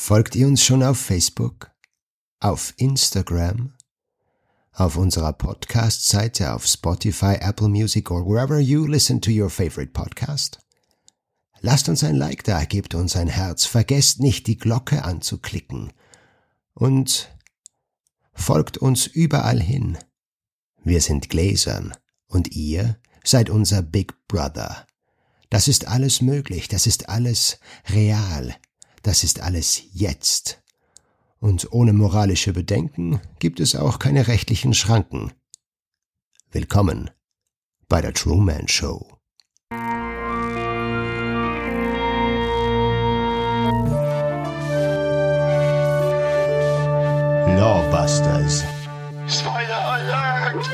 Folgt ihr uns schon auf Facebook, auf Instagram, auf unserer Podcast-Seite auf Spotify, Apple Music or wherever you listen to your favorite podcast? Lasst uns ein Like da, gebt uns ein Herz, vergesst nicht, die Glocke anzuklicken und folgt uns überall hin. Wir sind Gläsern und ihr seid unser Big Brother. Das ist alles möglich, das ist alles real, das ist alles jetzt. Und ohne moralische Bedenken gibt es auch keine rechtlichen Schranken. Willkommen bei der Truman Show. Lawbusters. Spoiler Alert!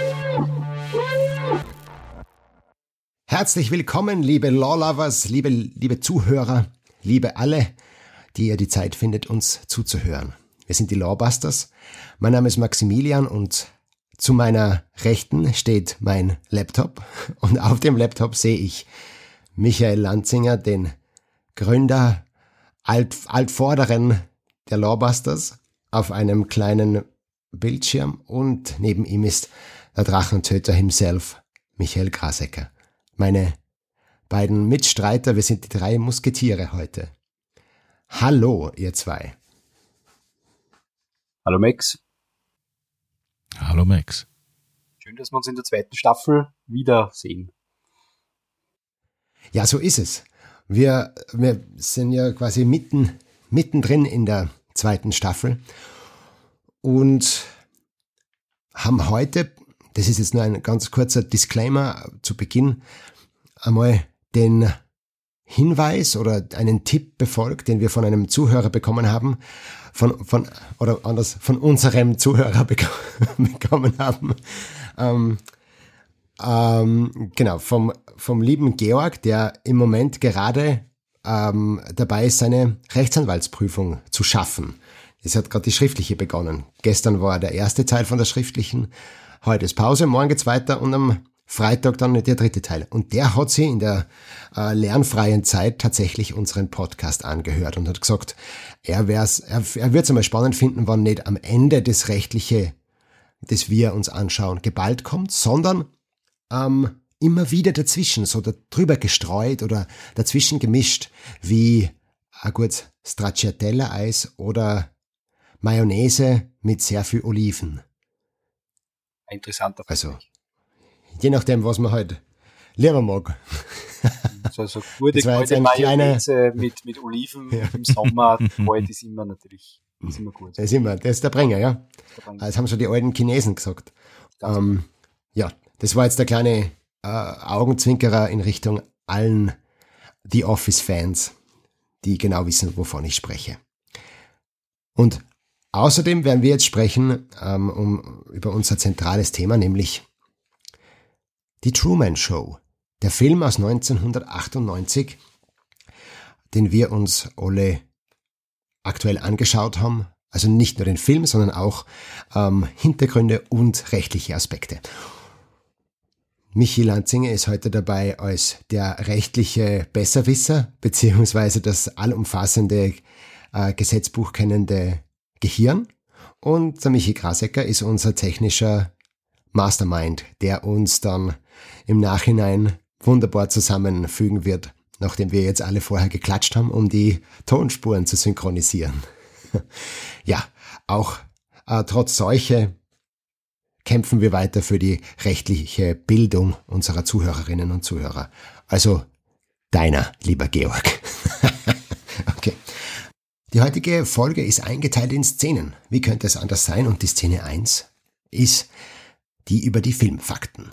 Herzlich willkommen, liebe Lawlovers, liebe, liebe Zuhörer, liebe alle, die ihr die Zeit findet, uns zuzuhören. Wir sind die Lawbusters. Mein Name ist Maximilian und zu meiner Rechten steht mein Laptop und auf dem Laptop sehe ich Michael Lanzinger, den Gründer, Alt, Altvorderen der Lawbusters auf einem kleinen Bildschirm und neben ihm ist der Drachentöter himself, Michael Grasecker. Meine beiden Mitstreiter, wir sind die drei Musketiere heute. Hallo, ihr zwei. Hallo Max. Hallo Max. Schön, dass wir uns in der zweiten Staffel wiedersehen. Ja, so ist es. Wir, wir sind ja quasi mitten, mittendrin in der zweiten Staffel und haben heute, das ist jetzt nur ein ganz kurzer Disclaimer zu Beginn, einmal den Hinweis oder einen Tipp befolgt, den wir von einem Zuhörer bekommen haben, von, von oder anders, von unserem Zuhörer bekommen haben. Ähm, ähm, genau, vom, vom lieben Georg, der im Moment gerade ähm, dabei ist, seine Rechtsanwaltsprüfung zu schaffen. Es hat gerade die schriftliche begonnen. Gestern war der erste Teil von der schriftlichen, heute ist Pause, morgen geht's weiter und am Freitag dann der dritte Teil. Und der hat sie in der äh, lernfreien Zeit tatsächlich unseren Podcast angehört und hat gesagt, er, wär's, er, er wird es einmal spannend finden, wann nicht am Ende das Rechtliche, das wir uns anschauen, geballt kommt, sondern ähm, immer wieder dazwischen, so drüber gestreut oder dazwischen gemischt, wie ein gut Stracciatella-Eis oder Mayonnaise mit sehr viel Oliven. Interessanter. Also, je nachdem, was man halt lieber mag. So, so gute, das war gute Mayonnaise mit, mit Oliven ja. im Sommer, kalt ist immer natürlich, ist immer gut. Das ist immer, das ist der Bringer, ja. Der. Das haben schon die alten Chinesen gesagt. Ähm, ja, das war jetzt der kleine äh, Augenzwinkerer in Richtung allen The Office-Fans, die genau wissen, wovon ich spreche. Und außerdem werden wir jetzt sprechen ähm, um, über unser zentrales Thema, nämlich die Truman Show, der Film aus 1998, den wir uns alle aktuell angeschaut haben. Also nicht nur den Film, sondern auch ähm, Hintergründe und rechtliche Aspekte. Michi Lanzinger ist heute dabei als der rechtliche Besserwisser beziehungsweise das allumfassende äh, Gesetzbuch kennende Gehirn. Und der Michi Krasecker ist unser technischer Mastermind, der uns dann im Nachhinein wunderbar zusammenfügen wird, nachdem wir jetzt alle vorher geklatscht haben, um die Tonspuren zu synchronisieren. ja, auch äh, trotz solche kämpfen wir weiter für die rechtliche Bildung unserer Zuhörerinnen und Zuhörer. Also deiner, lieber Georg. okay. Die heutige Folge ist eingeteilt in Szenen. Wie könnte es anders sein? Und die Szene 1 ist die über die Filmfakten.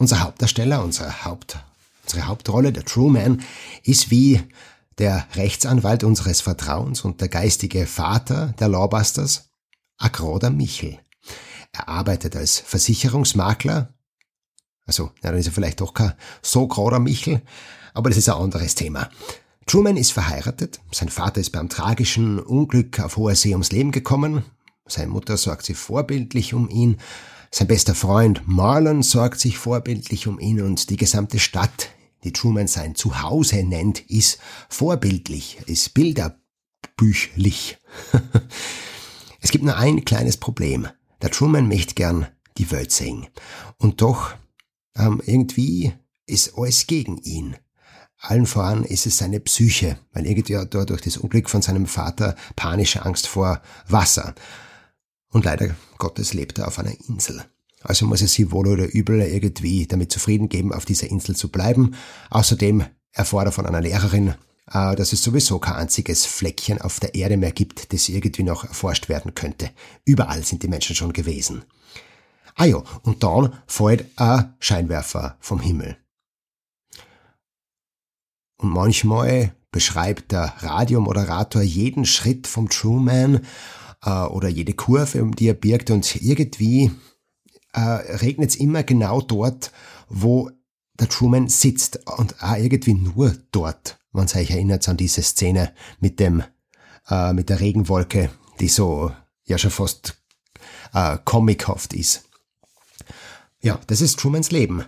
Unser Hauptdarsteller, unsere, Haupt, unsere Hauptrolle, der Truman, ist wie der Rechtsanwalt unseres Vertrauens und der geistige Vater der Lawbusters, Agroda Michel. Er arbeitet als Versicherungsmakler, also, ja, dann ist er vielleicht doch kein so großer Michel, aber das ist ein anderes Thema. Truman ist verheiratet, sein Vater ist beim tragischen Unglück auf hoher See ums Leben gekommen, seine Mutter sorgt sich vorbildlich um ihn, sein bester Freund Marlon sorgt sich vorbildlich um ihn und die gesamte Stadt, die Truman sein Zuhause nennt, ist vorbildlich, ist Bilder büchlich. es gibt nur ein kleines Problem. Der Truman möchte gern die Welt sehen. Und doch, ähm, irgendwie ist alles gegen ihn. Allen voran ist es seine Psyche, weil irgendwie hat er durch das Unglück von seinem Vater panische Angst vor Wasser. Und leider Gottes lebt er auf einer Insel. Also muss er sich wohl oder übel irgendwie damit zufrieden geben, auf dieser Insel zu bleiben. Außerdem erfordert von einer Lehrerin, äh, dass es sowieso kein einziges Fleckchen auf der Erde mehr gibt, das irgendwie noch erforscht werden könnte. Überall sind die Menschen schon gewesen. Ah ja, und dann fällt ein Scheinwerfer vom Himmel. Und manchmal beschreibt der Radiomoderator jeden Schritt vom Truman äh, oder jede Kurve, um die er birgt und irgendwie äh, regnet es immer genau dort, wo der Truman sitzt und auch irgendwie nur dort, wenn ihr euch erinnert an diese Szene mit dem äh, mit der Regenwolke, die so ja schon fast äh, comichaft ist. Ja, das ist Trumans Leben.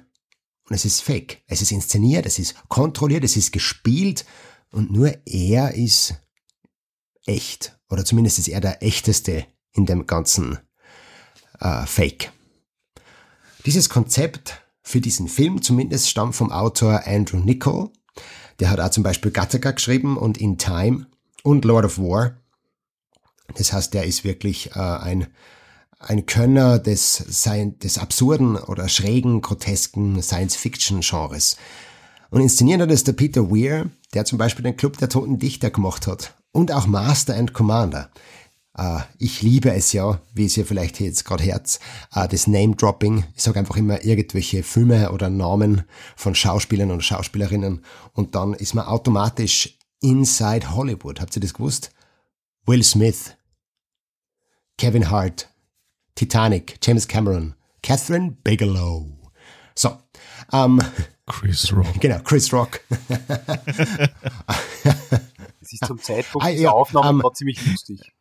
Und es ist fake. Es ist inszeniert, es ist kontrolliert, es ist gespielt und nur er ist echt. Oder zumindest ist er der echteste in dem ganzen äh, Fake. Dieses Konzept für diesen Film zumindest stammt vom Autor Andrew Nichol. Der hat auch zum Beispiel Gattaca geschrieben und In Time und Lord of War. Das heißt, der ist wirklich äh, ein ein Könner des, des absurden oder schrägen, grotesken Science-Fiction-Genres. Und inszeniert hat es der Peter Weir, der zum Beispiel den Club der Toten Dichter gemacht hat. Und auch Master and Commander. Uh, ich liebe es ja, wie es ihr vielleicht jetzt gerade hört, uh, das Name-Dropping. Ich sage einfach immer irgendwelche Filme oder Namen von Schauspielern und Schauspielerinnen und dann ist man automatisch inside Hollywood. Habt ihr das gewusst? Will Smith, Kevin Hart, Titanic, James Cameron, Catherine Bigelow. So. Ähm, Chris Rock. Genau, Chris Rock. das ist zum Zeitpunkt ah, ja, dieser Aufnahme ähm, ziemlich lustig.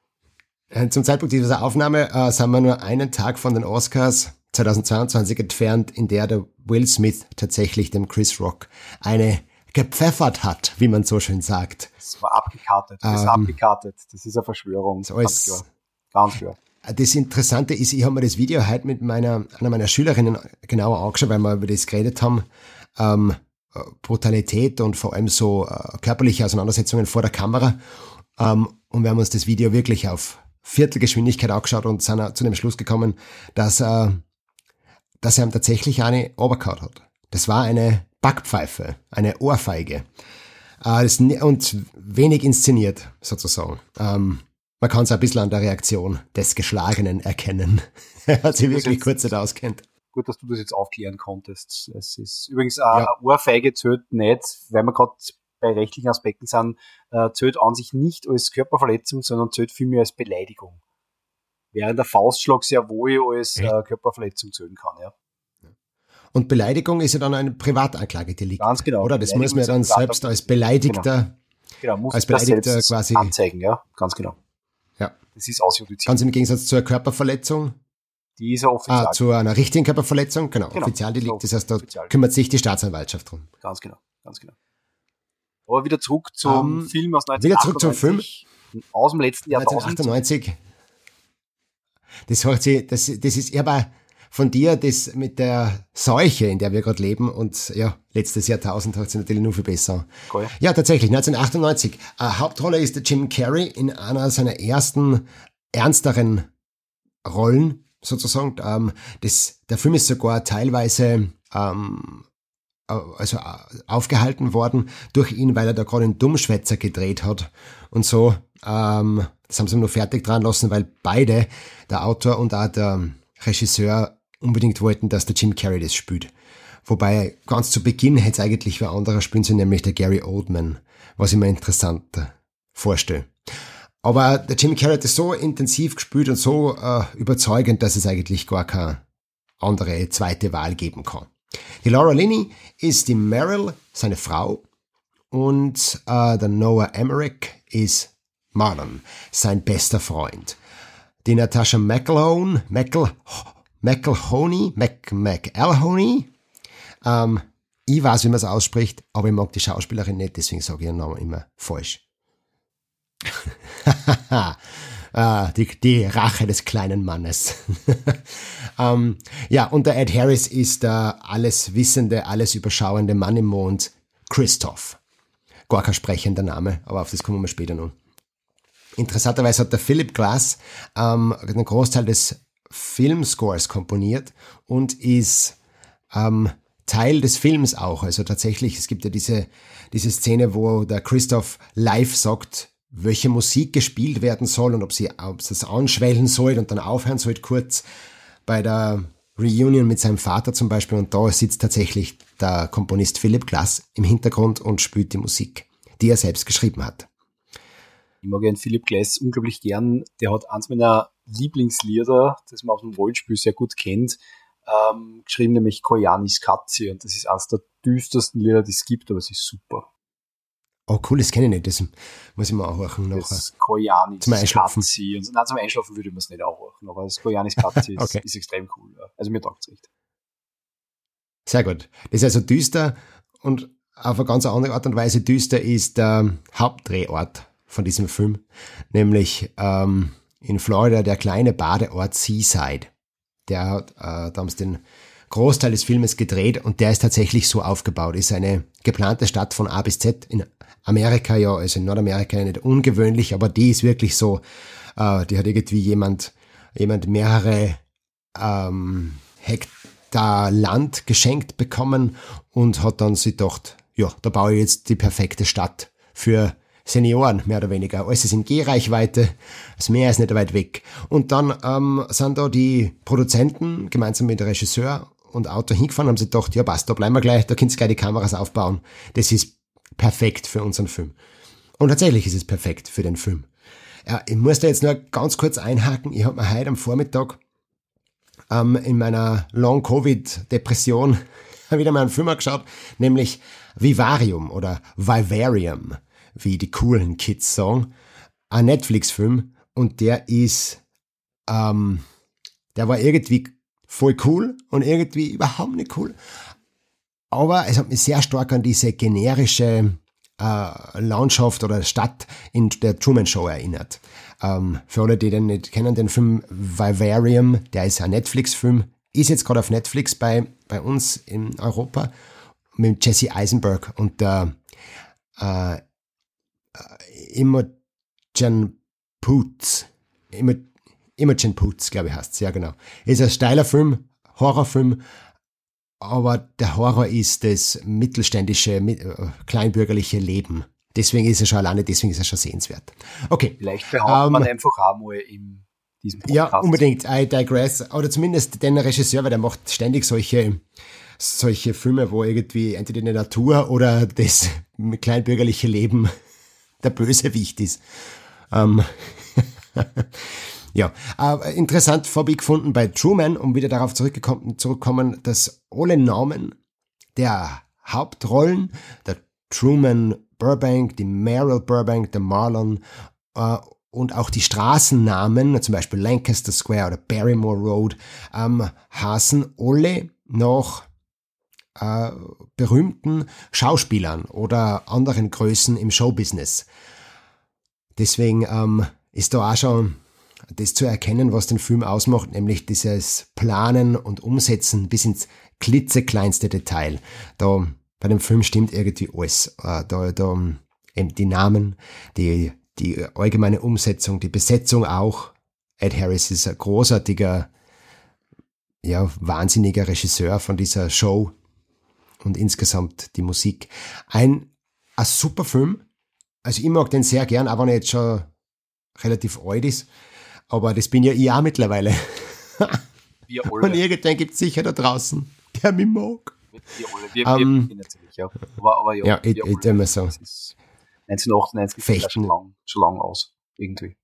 Äh, zum Zeitpunkt dieser Aufnahme äh, sind wir nur einen Tag von den Oscars 2022 entfernt, in der der Will Smith tatsächlich dem Chris Rock eine gepfeffert hat, wie man so schön sagt. Das war abgekartet. Das ähm, ist abgekartet. Das ist eine Verschwörung. So ist, klar. Ganz klar. Das Interessante ist, ich habe mir das Video heute mit meiner, einer meiner Schülerinnen genauer angeschaut, weil wir über das geredet haben. Ähm, Brutalität und vor allem so äh, körperliche Auseinandersetzungen vor der Kamera. Ähm, und wir haben uns das Video wirklich auf Viertelgeschwindigkeit angeschaut und sind zu dem Schluss gekommen, dass, äh, dass er ihm tatsächlich eine Oberkaut hat. Das war eine Backpfeife, eine Ohrfeige. Äh, und wenig inszeniert, sozusagen. Ähm, man kann es ein bisschen an der Reaktion des Geschlagenen erkennen. er hat sich wirklich kurz nicht auskennt. Gut, dass du das jetzt aufklären konntest. Es ist übrigens auch ja. eine Ohrfeige zählt nicht, weil wir gerade bei rechtlichen Aspekten sind, äh, zählt an sich nicht als Körperverletzung, sondern zählt vielmehr als Beleidigung. Während der Faustschlag sehr wohl als äh, Körperverletzung zählen kann, ja. Und Beleidigung ist ja dann ein Privatanklagedelikt. Ganz genau. Oder? Das muss man ja dann selbst als Beleidigter, genau. Genau, als Beleidigter quasi anzeigen, ja, ganz genau. Ja. Das ist ausjudiziert. Ganz im Gegensatz zur Körperverletzung. Die ist ja offiziell. Ah, zu einer richtigen Körperverletzung, genau. genau Offizialdelikt, das heißt, da Offizial. kümmert sich die Staatsanwaltschaft drum. Ganz genau, ganz genau. Aber wieder zurück zum um, ähm, Film aus 1998. Wieder zurück zum Film. Aus dem letzten Jahr. 1998. Das hört sich, das, das ist, habe von dir das mit der Seuche, in der wir gerade leben und ja, letztes Jahrtausend hat es natürlich nur viel besser. Cool. Ja, tatsächlich, 1998. Äh, Hauptrolle ist der Jim Carrey in einer seiner ersten ernsteren Rollen, sozusagen. Ähm, das, der Film ist sogar teilweise ähm, also aufgehalten worden durch ihn, weil er da gerade einen Dummschwätzer gedreht hat und so. Ähm, das haben sie nur fertig dran lassen, weil beide, der Autor und auch der Regisseur, unbedingt wollten, dass der Jim Carrey das spielt. Wobei ganz zu Beginn hätte es eigentlich wer anderer spielen sollen, nämlich der Gary Oldman, was ich mir interessant vorstelle. Aber der Jim Carrey hat das so intensiv gespielt und so äh, überzeugend, dass es eigentlich gar keine andere zweite Wahl geben kann. Die Laura Linney ist die Meryl, seine Frau, und äh, der Noah Emmerich ist Marlon, sein bester Freund. Die Natasha McElhone, McEl, McElhoney, Mac, McElhoney. Ähm, ich weiß, wie man es ausspricht, aber ich mag die Schauspielerin nicht, deswegen sage ich ihren Namen immer falsch. Äh, die, die Rache des kleinen Mannes. ähm, ja, und der Ed Harris ist der alles wissende, alles überschauende Mann im Mond, Christoph. Gar kein sprechender Name, aber auf das kommen wir später noch. Interessanterweise hat der Philip Glass ähm, einen Großteil des Filmscores komponiert und ist ähm, Teil des Films auch. Also tatsächlich, es gibt ja diese, diese Szene, wo der Christoph live sagt, welche Musik gespielt werden soll und ob sie, ob es anschwellen soll und dann aufhören soll kurz bei der Reunion mit seinem Vater zum Beispiel. Und da sitzt tatsächlich der Komponist Philip Glass im Hintergrund und spielt die Musik, die er selbst geschrieben hat. Ich mag den Philip Glass unglaublich gern. Der hat eins meiner Lieblingslieder, das man aus dem Rollspiel sehr gut kennt, ähm, geschrieben, nämlich Koyanis Katze. Und das ist eines der düstersten Lieder, die es gibt, aber es ist super. Oh cool, das kenne ich nicht. Das muss ich mal auch hören. Das Koyanis zum Einschlafen. Katze. Und, nein, zum Einschlafen würde ich mir es nicht auch hören, aber das Koyanis Katze ist, okay. ist extrem cool. Ja. Also mir taugt es recht. Sehr gut. Das ist also düster und auf eine ganz andere Art und Weise düster ist der Hauptdrehort von diesem Film, nämlich ähm, in Florida der kleine Badeort Seaside. Der hat äh, damals den Großteil des Filmes gedreht und der ist tatsächlich so aufgebaut. Ist eine geplante Stadt von A bis Z in Amerika, ja, also in Nordamerika nicht ungewöhnlich, aber die ist wirklich so, äh, die hat irgendwie jemand, jemand mehrere ähm, Hektar Land geschenkt bekommen und hat dann sich gedacht, ja, da baue ich jetzt die perfekte Stadt für Senioren, mehr oder weniger. Alles ist in Gehreichweite, das Meer ist nicht weit weg. Und dann ähm, sind da die Produzenten gemeinsam mit dem Regisseur und Auto hingefahren, haben sie gedacht, ja passt, da bleiben wir gleich, da könnt ihr gleich die Kameras aufbauen. Das ist perfekt für unseren Film. Und tatsächlich ist es perfekt für den Film. Ja, ich muss da jetzt nur ganz kurz einhaken. Ich habe mir heute am Vormittag ähm, in meiner Long-Covid-Depression wieder mal einen Film angeschaut, nämlich Vivarium oder Vivarium wie die coolen Kids sagen, ein Netflix-Film und der ist, ähm, der war irgendwie voll cool und irgendwie überhaupt nicht cool. Aber es hat mich sehr stark an diese generische äh, Landschaft oder Stadt in der Truman Show erinnert. Ähm, für alle, die den nicht kennen, den Film Vivarium, der ist ein Netflix-Film, ist jetzt gerade auf Netflix bei, bei uns in Europa mit Jesse Eisenberg und der äh, Imogen Poots. Imogen Poots, glaube ich, heißt es, ja genau. Ist ein steiler Film, Horrorfilm, aber der Horror ist das mittelständische, äh, kleinbürgerliche Leben. Deswegen ist er schon alleine, deswegen ist er schon sehenswert. Okay. Vielleicht behauptet ähm, man einfach auch mal in diesem Podcast. Ja, unbedingt. I digress. Oder zumindest den Regisseur, weil der macht ständig solche, solche Filme, wo irgendwie entweder die Natur oder das kleinbürgerliche Leben der Bösewicht ist. Ähm, ja, aber interessant gefunden bei Truman, um wieder darauf zurückgekommen, zurückkommen, dass alle Namen der Hauptrollen, der Truman Burbank, die Meryl Burbank, der Marlon äh, und auch die Straßennamen, zum Beispiel Lancaster Square oder Barrymore Road, ähm, heißen alle nach äh, berühmten Schauspielern oder anderen Größen im Showbusiness. Deswegen ähm, ist da auch schon das zu erkennen, was den Film ausmacht, nämlich dieses Planen und Umsetzen bis ins klitzekleinste Detail. Da bei dem Film stimmt irgendwie alles. Äh, da, da eben die Namen, die, die allgemeine Umsetzung, die Besetzung auch. Ed Harris ist ein großartiger, ja, wahnsinniger Regisseur von dieser Show und insgesamt die Musik. Ein, ein super Film. Also ich mag den sehr gern, auch wenn er jetzt schon relativ alt ist. Aber das bin ja ich auch mittlerweile. Wir alle. Und irgendwann gibt es sicher da draußen, der mich mag. Wir alle, wir, um, wir natürlich, ja. Aber, aber ja, ja ich, ich immer so. 1998 Fechten. schon lang, schon lang aus, irgendwie.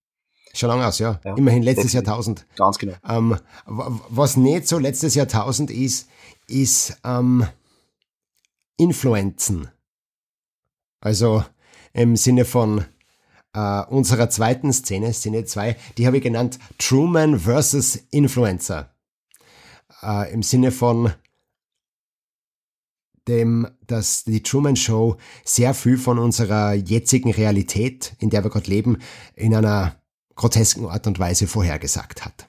Schon lange aus, ja. ja Immerhin letztes. Jahrtausend. Ganz genau. Ähm, was nicht so letztes Jahrtausend ist, ist ähm, Influenzen. Also im Sinne von äh, unserer zweiten Szene, Szene 2, die habe ich genannt Truman versus Influencer. Äh, Im Sinne von dem, dass die Truman Show sehr viel von unserer jetzigen Realität, in der wir gerade leben, in einer grotesken Art und Weise vorhergesagt hat.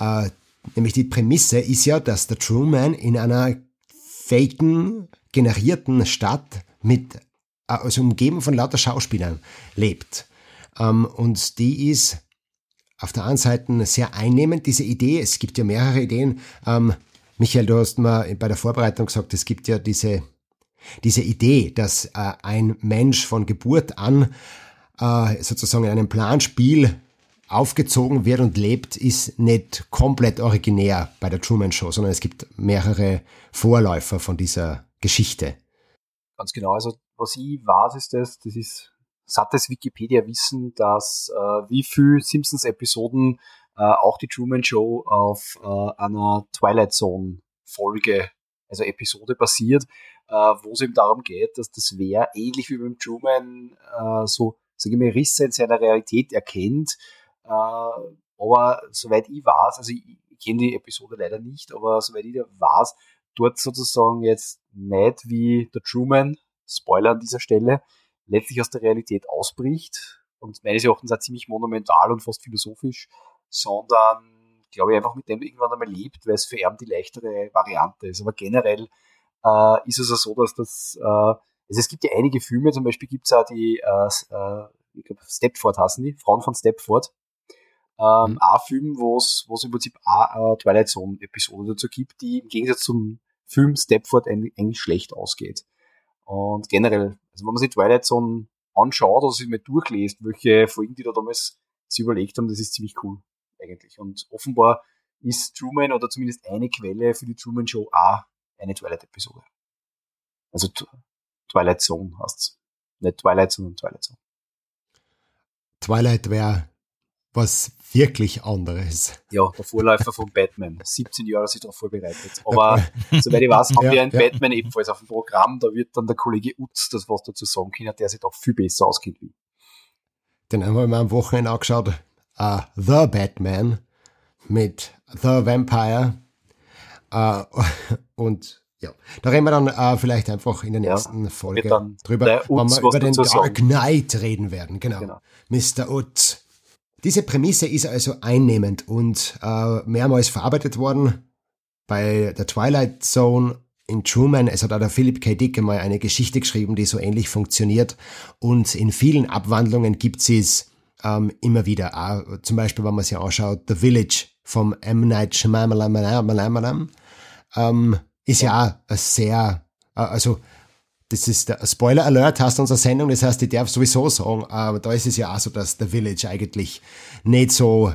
Äh, nämlich die Prämisse ist ja, dass der Truman in einer faken, generierten Stadt mit, also umgeben von lauter Schauspielern lebt. Ähm, und die ist auf der einen Seite sehr einnehmend, diese Idee. Es gibt ja mehrere Ideen. Ähm, Michael, du hast mal bei der Vorbereitung gesagt, es gibt ja diese, diese Idee, dass äh, ein Mensch von Geburt an äh, sozusagen in einem Planspiel aufgezogen wird und lebt, ist nicht komplett originär bei der Truman Show, sondern es gibt mehrere Vorläufer von dieser Geschichte. Ganz genau. Also was ich weiß, ist das, das ist sattes Wikipedia-Wissen, dass äh, wie viel Simpsons-Episoden äh, auch die Truman Show auf äh, einer Twilight Zone Folge, also Episode basiert, äh, wo es eben darum geht, dass das wer ähnlich wie beim Truman äh, so, sage ich mal, Risse in seiner Realität erkennt. Äh, aber soweit ich weiß, also ich, ich kenne die Episode leider nicht, aber soweit ich weiß, dort sozusagen jetzt nicht wie der Truman, Spoiler an dieser Stelle, letztlich aus der Realität ausbricht und meines Erachtens auch ziemlich monumental und fast philosophisch, sondern glaube ich einfach mit dem irgendwann einmal lebt, weil es für ihn die leichtere Variante ist. Aber generell äh, ist es ja so, dass das, äh, also es gibt ja einige Filme, zum Beispiel gibt es auch die, äh, äh, ich glaube Stepford heißen die, Frauen von Stepford, ähm, mhm. ein Film, wo es im Prinzip eine Twilight Zone Episode dazu gibt, die im Gegensatz zum Film Stepford eigentlich schlecht ausgeht. Und generell, also wenn man sich Twilight Zone anschaut oder sich mal durchliest, welche Folgen die da damals sich überlegt haben, das ist ziemlich cool eigentlich. Und offenbar ist Truman oder zumindest eine Quelle für die Truman Show auch eine Twilight-Episode. Also Twilight Zone heißt's. Nicht Twilight, sondern Twilight Zone. Twilight wäre was wirklich anderes. Ja, der Vorläufer von Batman. 17 Jahre sich darauf vorbereitet. Aber soweit ich weiß, haben ja, wir einen ja. Batman ebenfalls auf dem Programm. Da wird dann der Kollege Utz das was dazu sagen können, der sich doch viel besser auskennt wie. Den haben wir mal am Wochenende angeschaut. Uh, The Batman mit The Vampire. Uh, und ja, da reden wir dann uh, vielleicht einfach in der nächsten ja, Folge drüber, wenn wir über den Dark Knight reden werden. Genau. genau. Mr. Utz. Diese Prämisse ist also einnehmend und äh, mehrmals verarbeitet worden. Bei der Twilight Zone in Truman, es hat auch der Philip K. Dick einmal eine Geschichte geschrieben, die so ähnlich funktioniert. Und in vielen Abwandlungen gibt es ähm, immer wieder. Auch, zum Beispiel, wenn man sich anschaut, The Village vom M. Night Shyamalan ähm, ist ja auch sehr, äh, also das ist der Spoiler Alert, hast unsere Sendung, das heißt, ich darf sowieso sagen, aber da ist es ja auch so, dass The Village eigentlich nicht so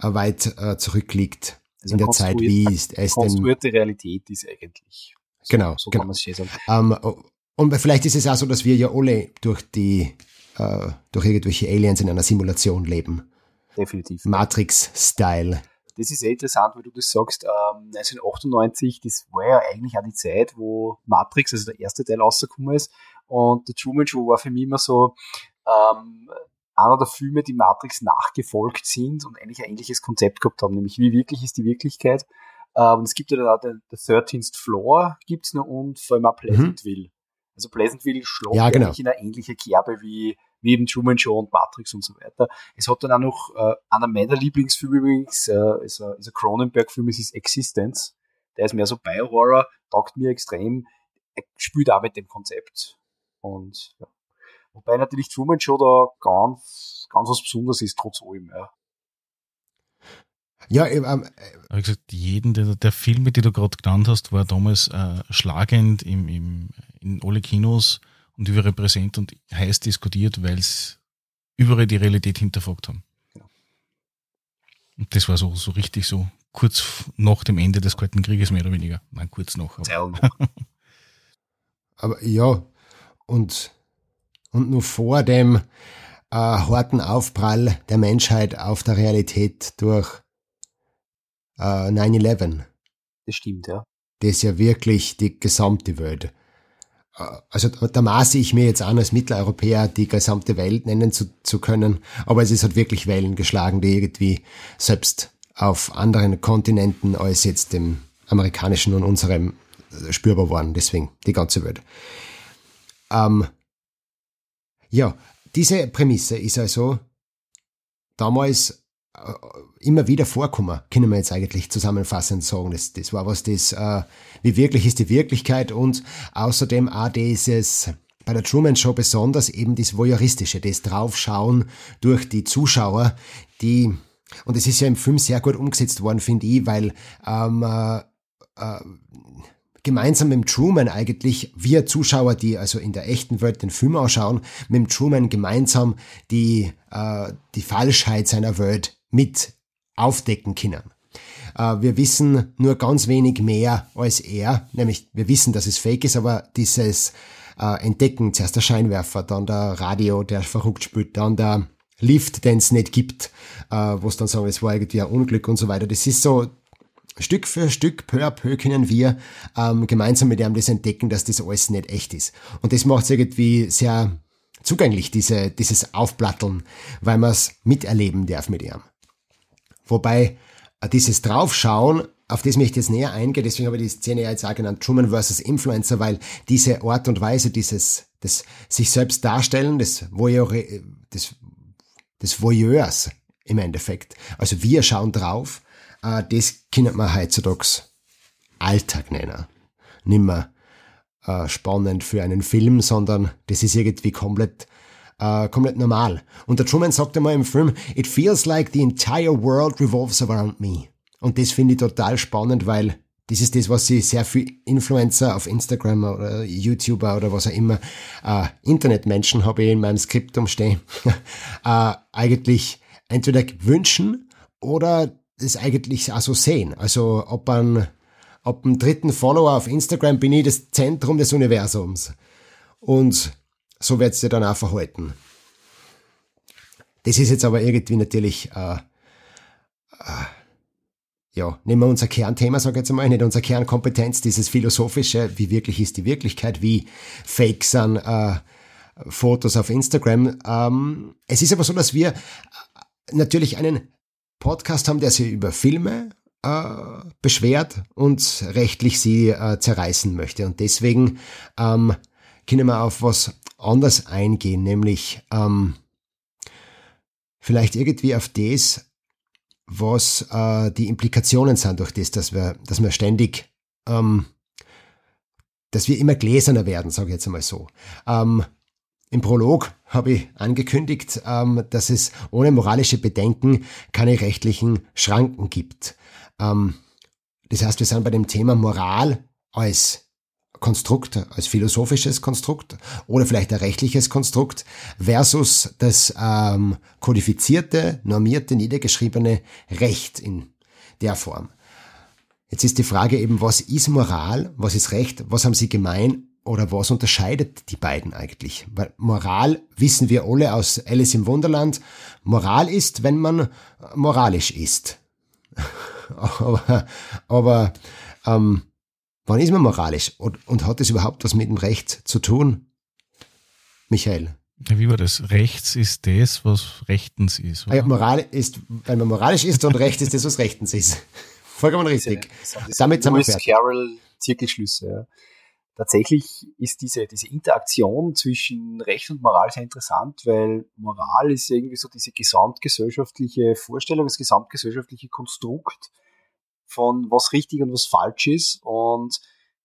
äh, weit äh, zurückliegt also in der Zeit, wie ist es denn. Konstruierte Realität ist eigentlich. So, genau, so genau. kann man es sagen. Um, ähm, und vielleicht ist es auch so, dass wir ja alle durch die, äh, durch irgendwelche Aliens in einer Simulation leben. Definitiv. Matrix-Style. Das ist sehr interessant, weil du das sagst. Ähm, 1998, das war ja eigentlich auch die Zeit, wo Matrix, also der erste Teil, rausgekommen ist. Und der Truman Show war für mich immer so ähm, einer der Filme, die Matrix nachgefolgt sind und eigentlich ein ähnliches Konzept gehabt haben, nämlich wie wirklich ist die Wirklichkeit. Ähm, es gibt ja dann auch den, den 13th Floor gibt's noch und vor allem auch Pleasantville. Mhm. Also Pleasantville schlägt ja, genau. in eine ähnliche Kerbe wie wie eben Truman Show und Matrix und so weiter. Es hat dann auch noch, äh, einer meiner Lieblingsfilme übrigens, äh, ist ein, ist ein Cronenberg-Film, es ist Existence. Der ist mehr so Bio-Horror, taugt mir extrem. Er spielt auch mit dem Konzept. Und, ja. Wobei natürlich Truman Show da ganz, ganz was Besonderes ist, trotz allem, ja. Ja, ähm, äh, ich gesagt, jeden der, der Filme, die du gerade genannt hast, war damals äh, schlagend im, im, in alle Kinos und überall präsent und heiß diskutiert, weil es überall die Realität hinterfragt haben. Und das war so, so richtig so kurz nach dem Ende des Kalten Krieges mehr oder weniger. Nein, kurz noch. Aber, aber ja, und, und nur vor dem äh, harten Aufprall der Menschheit auf der Realität durch äh, 9-11. Das stimmt, ja. Das ja wirklich die gesamte Welt also da maße ich mir jetzt an, als Mitteleuropäer die gesamte Welt nennen zu, zu können, aber es ist halt wirklich Wellen geschlagen, die irgendwie selbst auf anderen Kontinenten als jetzt dem amerikanischen und unserem spürbar waren, deswegen die ganze Welt. Ähm, ja, diese Prämisse ist also damals äh, immer wieder vorkommen, können wir jetzt eigentlich zusammenfassend sagen. Das, das war was, das, äh, wie wirklich ist die Wirklichkeit und außerdem auch dieses, bei der Truman Show besonders eben das Voyeuristische, das Draufschauen durch die Zuschauer, die, und es ist ja im Film sehr gut umgesetzt worden, finde ich, weil ähm, äh, äh, gemeinsam mit Truman eigentlich, wir Zuschauer, die also in der echten Welt den Film ausschauen, mit Truman gemeinsam die, äh, die Falschheit seiner Welt mit aufdecken können. Äh, wir wissen nur ganz wenig mehr als er, nämlich wir wissen, dass es fake ist, aber dieses äh, Entdecken, zuerst der Scheinwerfer, dann der Radio, der verrückt spielt, dann der Lift, den es nicht gibt, äh, wo es dann sagen, es war irgendwie ein Unglück und so weiter. Das ist so Stück für Stück, peu à peu können wir ähm, gemeinsam mit ihm das entdecken, dass das alles nicht echt ist. Und das macht es irgendwie sehr zugänglich, diese, dieses Aufplatteln, weil man es miterleben darf mit ihm. Wobei äh, dieses Draufschauen, auf das möchte ich jetzt näher eingehen, deswegen habe ich die Szene ja jetzt auch genannt, Truman versus Influencer, weil diese Art und Weise, dieses, das sich selbst darstellen, das Voyeur, des, des Voyeurs im Endeffekt. Also wir schauen drauf, äh, das kann man heutzutage Alltag nennen. Nimmer äh, spannend für einen Film, sondern das ist irgendwie komplett äh, komplett normal. Und der Truman sagt einmal im Film, it feels like the entire world revolves around me. Und das finde ich total spannend, weil das ist das, was sie sehr viel Influencer auf Instagram oder YouTuber oder was auch immer, äh, Internetmenschen habe ich in meinem Skript umstehen, äh, eigentlich entweder wünschen oder das eigentlich auch so sehen. Also ob ein, ob ein dritten Follower auf Instagram bin ich das Zentrum des Universums. Und so wird es dir dann auch verhalten. Das ist jetzt aber irgendwie natürlich, äh, äh, ja, nehmen wir unser Kernthema, sag ich jetzt einmal, nicht unsere Kernkompetenz, dieses philosophische, wie wirklich ist die Wirklichkeit, wie fake sind äh, Fotos auf Instagram. Ähm, es ist aber so, dass wir natürlich einen Podcast haben, der sich über Filme äh, beschwert und rechtlich sie äh, zerreißen möchte. Und deswegen ähm, können wir auf was anders eingehen, nämlich ähm, vielleicht irgendwie auf das, was äh, die Implikationen sind durch das, dass wir, dass wir ständig, ähm, dass wir immer gläserner werden, sage ich jetzt einmal so. Ähm, Im Prolog habe ich angekündigt, ähm, dass es ohne moralische Bedenken keine rechtlichen Schranken gibt. Ähm, das heißt, wir sind bei dem Thema Moral als Konstrukt, als philosophisches Konstrukt oder vielleicht ein rechtliches Konstrukt versus das ähm, kodifizierte, normierte, niedergeschriebene Recht in der Form. Jetzt ist die Frage eben, was ist Moral, was ist Recht, was haben sie gemein oder was unterscheidet die beiden eigentlich? Weil Moral wissen wir alle aus Alice im Wunderland. Moral ist, wenn man moralisch ist. aber aber ähm, wann ist man moralisch? Und, und hat das überhaupt was mit dem Recht zu tun? Michael. Wie war das? Rechts ist das, was rechtens ist. Oder? Ah ja, Moral ist, wenn man moralisch ist und Recht ist das, was rechtens ist. Vollkommen richtig. Damit sind wir fertig. Carroll Zirkelschlüsse. Ja tatsächlich ist diese, diese Interaktion zwischen Recht und Moral sehr interessant, weil Moral ist irgendwie so diese gesamtgesellschaftliche Vorstellung, das gesamtgesellschaftliche Konstrukt von was richtig und was falsch ist. Und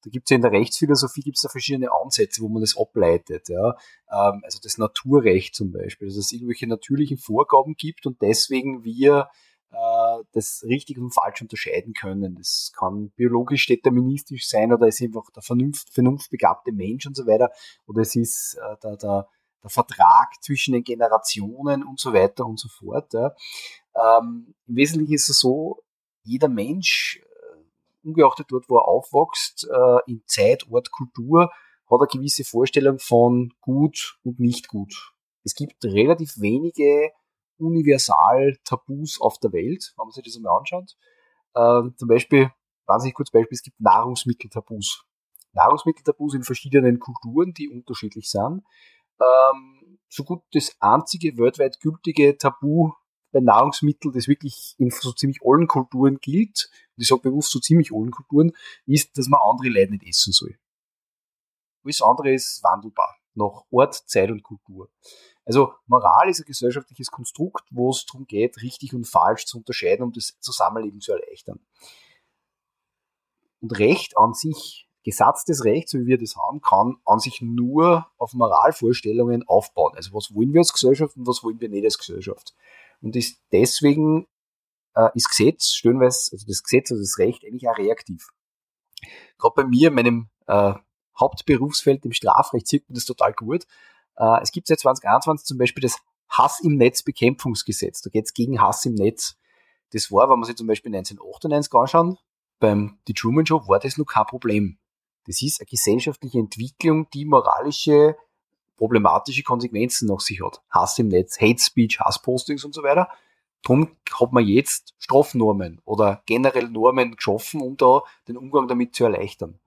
da gibt es ja in der Rechtsphilosophie gibt's da verschiedene Ansätze, wo man das ableitet. Ja. Ähm, also das Naturrecht zum Beispiel, also dass es irgendwelche natürlichen Vorgaben gibt und deswegen wir äh, das richtig und falsch unterscheiden können. Das kann biologisch deterministisch sein oder es ist einfach der Vernunft, vernunftbegabte Mensch und so weiter oder es ist äh, der, der, der Vertrag zwischen den Generationen und so weiter und so fort. Ja. Ähm, Im Wesentlichen ist es so, jeder Mensch, äh, ungeachtet dort, wo er aufwächst, äh, in Zeit, Ort, Kultur, hat eine gewisse Vorstellung von gut und nicht gut. Es gibt relativ wenige Universal-Tabus auf der Welt, wenn man sich das einmal anschaut. Ähm, zum Beispiel, wahnsinnig kurz Beispiel, es gibt Nahrungsmitteltabus. Nahrungsmitteltabus in verschiedenen Kulturen, die unterschiedlich sind. Ähm, so gut das einzige weltweit gültige Tabu bei Nahrungsmitteln, das wirklich in so ziemlich allen Kulturen gilt, und ich sage bewusst so ziemlich allen Kulturen, ist, dass man andere Leute nicht essen soll. Alles andere ist wandelbar, nach Ort, Zeit und Kultur. Also Moral ist ein gesellschaftliches Konstrukt, wo es darum geht, richtig und falsch zu unterscheiden, um das Zusammenleben zu erleichtern. Und Recht an sich, gesatztes Recht, so wie wir das haben, kann an sich nur auf Moralvorstellungen aufbauen. Also was wollen wir als Gesellschaft und was wollen wir nicht als Gesellschaft. Und ist deswegen äh, ist Gesetz stellenweise, also das Gesetz, also das Recht eigentlich auch reaktiv. Gerade bei mir, meinem äh, Hauptberufsfeld im Strafrecht, sieht man das total gut. Äh, es gibt seit 2021 zum Beispiel das Hass im Netz Bekämpfungsgesetz. Da geht es gegen Hass im Netz. Das war, wenn man sich zum Beispiel 1998 anschauen, beim The Truman Show war das noch kein Problem. Das ist eine gesellschaftliche Entwicklung, die moralische, problematische Konsequenzen nach sich hat. Hass im Netz, Hate Speech, Hasspostings und so weiter. Darum hat man jetzt Strafnormen oder generell Normen geschaffen, um da den Umgang damit zu erleichtern.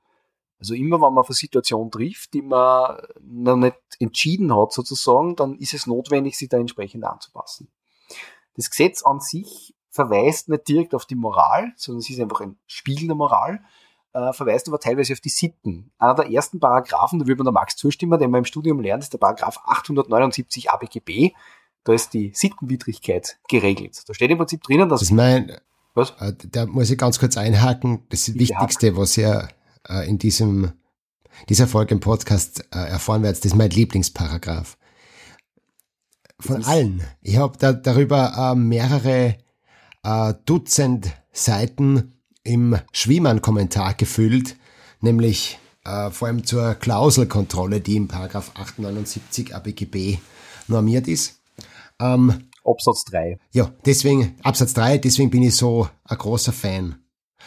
Also immer, wenn man auf eine Situation trifft, die man noch nicht entschieden hat sozusagen, dann ist es notwendig, sich da entsprechend anzupassen. Das Gesetz an sich verweist nicht direkt auf die Moral, sondern es ist einfach ein Spiegel der Moral, äh, verweist aber teilweise auf die Sitten. Einer der ersten Paragraphen, da würde man der Max zustimmen, den man im Studium lernt, ist der Paragraph 879 ABGB. Da ist die Sittenwidrigkeit geregelt. Da steht im Prinzip drinnen, dass... Das mein... Was? Äh, da muss ich ganz kurz einhaken. Das Bitte Wichtigste, was ja äh, in diesem, dieser Folge im Podcast äh, erfahren werdet, das ist mein Lieblingsparagraph. Von allen. Ich habe da darüber äh, mehrere äh, Dutzend Seiten im Schwiemann-Kommentar gefüllt, nämlich äh, vor allem zur Klauselkontrolle, die im Paragraph 879 ABGB normiert ist. Ähm, Absatz 3. Ja, deswegen, Absatz 3, deswegen bin ich so ein großer Fan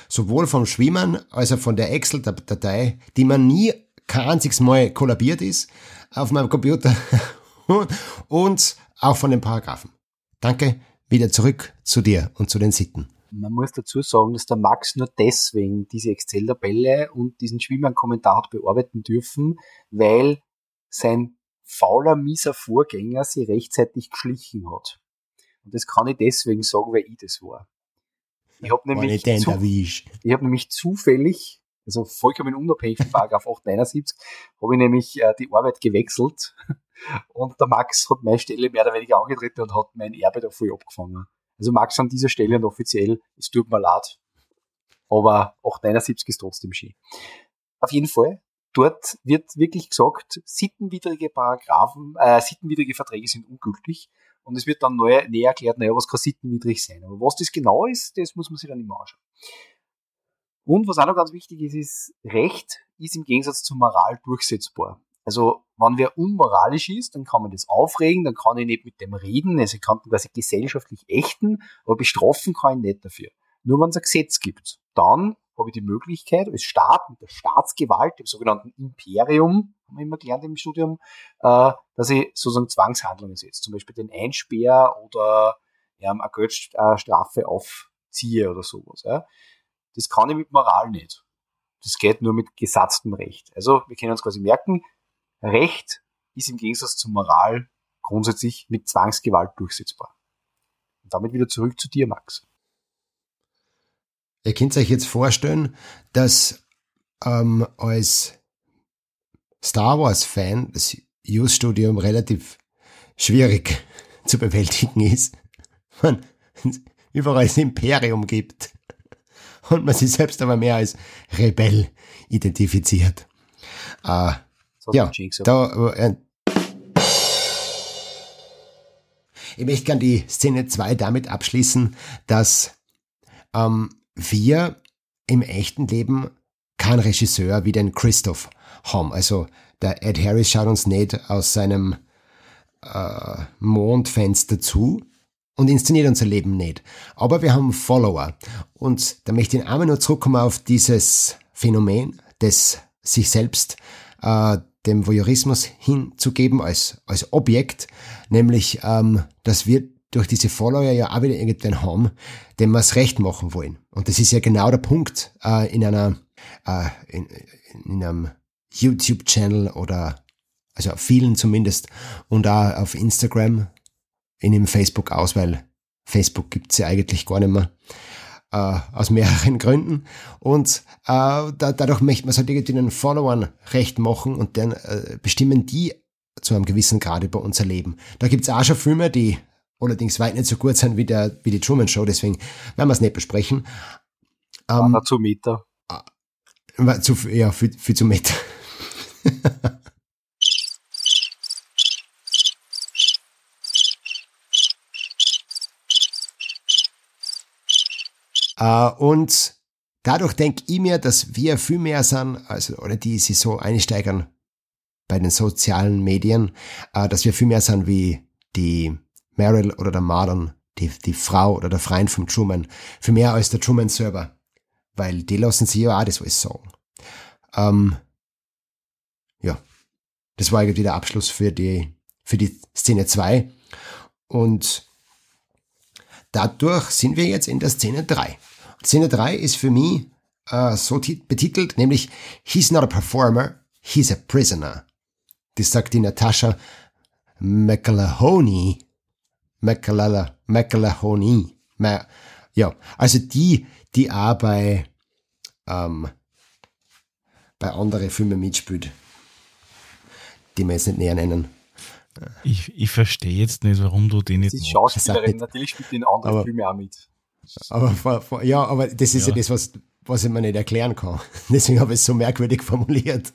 sowohl vom Schwimmen als auch von der Excel-Datei, die man nie kein einziges Mal kollabiert ist auf meinem Computer und auch von den Paragraphen. Danke, wieder zurück zu dir und zu den Sitten. Man muss dazu sagen, dass der Max nur deswegen diese Excel-Tabelle und diesen Schwimmen-Kommentar hat bearbeiten dürfen, weil sein fauler, mieser Vorgänger sie rechtzeitig geschlichen hat. Und das kann ich deswegen sagen, weil ich das war. Ich habe nämlich, zu, ich hab nämlich zufällig, also vollkommen unabhängig von Paragraph 879, habe ich nämlich äh, die Arbeit gewechselt und der Max hat meine Stelle mehr oder weniger angetreten und hat mein Erbe da voll abgefangen. Also Max an dieser Stelle und offiziell, es tut mir leid, aber 879 ist trotzdem schön. Auf jeden Fall, dort wird wirklich gesagt, sittenwidrige Paragraphen, äh, sittenwidrige Verträge sind ungültig und es wird dann neu, näher erklärt, naja, was kann sittenwidrig sein. Aber was das genau ist, das muss man sich dann immer anschauen. Und was auch noch ganz wichtig ist, ist, Recht ist im Gegensatz zur Moral durchsetzbar. Also, wenn wer unmoralisch ist, dann kann man das aufregen, dann kann ich nicht mit dem reden, also ich kann quasi gesellschaftlich ächten, aber bestrafen kann ich nicht dafür. Nur wenn es ein Gesetz gibt, dann habe ich die Möglichkeit, als Staat mit der Staatsgewalt, dem sogenannten Imperium, haben wir immer gelernt im Studium, äh, dass ich sozusagen Zwangshandlungen setze. Zum Beispiel den Einsperr oder ja, eine Geldstrafe aufziehe oder sowas. Das kann ich mit Moral nicht. Das geht nur mit gesatztem Recht. Also wir können uns quasi merken, Recht ist im Gegensatz zur Moral grundsätzlich mit Zwangsgewalt durchsetzbar. Und damit wieder zurück zu dir, Max. Ihr könnt euch jetzt vorstellen, dass ähm, als Star Wars-Fan das Use-Studium relativ schwierig zu bewältigen ist. Man überall das Imperium gibt und man sich selbst aber mehr als Rebell identifiziert. Äh, ja, da, äh, ich möchte gerne die Szene 2 damit abschließen, dass ähm, wir im echten Leben keinen Regisseur wie den Christoph haben. Also der Ed Harris schaut uns nicht aus seinem äh, Mondfenster zu und inszeniert unser Leben nicht. Aber wir haben Follower. Und da möchte ich einmal nur zurückkommen auf dieses Phänomen des sich selbst äh, dem Voyeurismus hinzugeben als, als Objekt, nämlich, ähm, dass wir durch diese Follower ja auch wieder irgendwen haben, dem wir es recht machen wollen. Und das ist ja genau der Punkt äh, in einer äh, in, in einem YouTube-Channel oder also auf vielen zumindest und auch auf Instagram in dem Facebook aus, weil Facebook gibt's ja eigentlich gar nicht mehr. Äh, aus mehreren Gründen. Und äh, da, dadurch möchte man es halt irgendwie den Followern recht machen und dann äh, bestimmen die zu einem gewissen Grade bei uns erleben. Da gibt's auch schon Filme, die allerdings weit nicht so gut sind wie, der, wie die Truman Show, deswegen werden wir es nicht besprechen. Ähm, zu Meter. Äh, zu, ja, viel, viel zu Meter. und dadurch denke ich mir, dass wir viel mehr sind, also, oder die sich so einsteigern bei den sozialen Medien, uh, dass wir viel mehr sind wie die Meryl oder der Marlon, die, die Frau oder der Freund vom Truman, viel mehr als der Truman selber, weil die lassen sich ja auch das alles sagen. Ähm, ja, das war irgendwie der Abschluss für die, für die Szene 2 und dadurch sind wir jetzt in der Szene 3. Szene 3 ist für mich äh, so betitelt, nämlich He's not a performer, he's a prisoner. Das sagt die Natascha McElhoney McCallahony. Ja, also die, die auch bei, ähm, bei anderen Filmen mitspielt, die wir jetzt nicht näher nennen. Ich, ich verstehe jetzt nicht, warum du den nicht. Sie ist Schauspielerin, natürlich spielt die in anderen aber, Filmen auch mit. Aber, ja, aber das ist ja, ja das, was, was ich mir nicht erklären kann. Deswegen habe ich es so merkwürdig formuliert.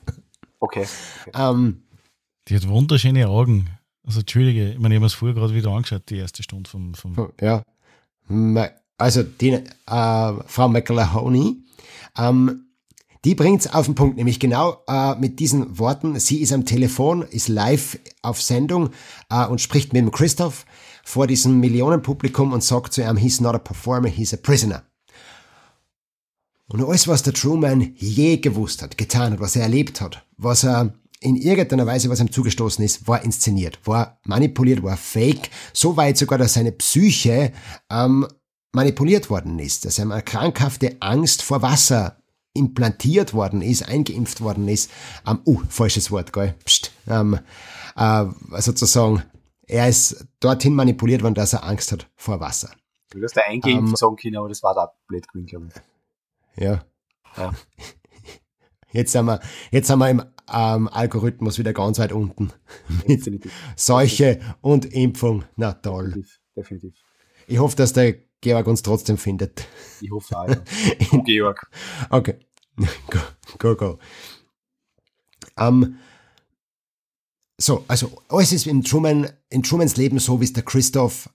Okay. okay. Ähm, die hat wunderschöne Augen. Also Entschuldige, ich meine, ich habe es vorher gerade wieder angeschaut, die erste Stunde vom... vom ja, also die äh, Frau McLahoney, ähm, die bringt es auf den Punkt, nämlich genau äh, mit diesen Worten. Sie ist am Telefon, ist live auf Sendung äh, und spricht mit dem Christoph vor diesem Millionenpublikum und sagt zu ihm, he's not a performer, he's a prisoner. Und alles, was der Truman je gewusst hat, getan hat, was er erlebt hat, was er in irgendeiner Weise, was ihm zugestoßen ist, war inszeniert, war manipuliert, war fake, so weit sogar, dass seine Psyche ähm, manipuliert worden ist, dass ihm eine krankhafte Angst vor Wasser implantiert worden ist, eingeimpft worden ist. Ähm, uh, falsches Wort, gell? Psst, ähm, äh, sozusagen, er ist dorthin manipuliert worden, dass er Angst hat vor Wasser. Du hast da eingeimpft ähm, sagen können, aber das war da blöd gewesen, glaube ich. Ja. ja. Jetzt sind wir, jetzt sind wir im ähm, Algorithmus wieder ganz weit unten. Mit Seuche und Impfung. Na toll. Definitiv, definitiv. Ich hoffe, dass der Georg uns trotzdem findet. Ich hoffe auch. Ja. Georg. Okay. Go, go. go. Um, so, also alles ist in, Truman, in Trumans Leben so, wie es der Christoph,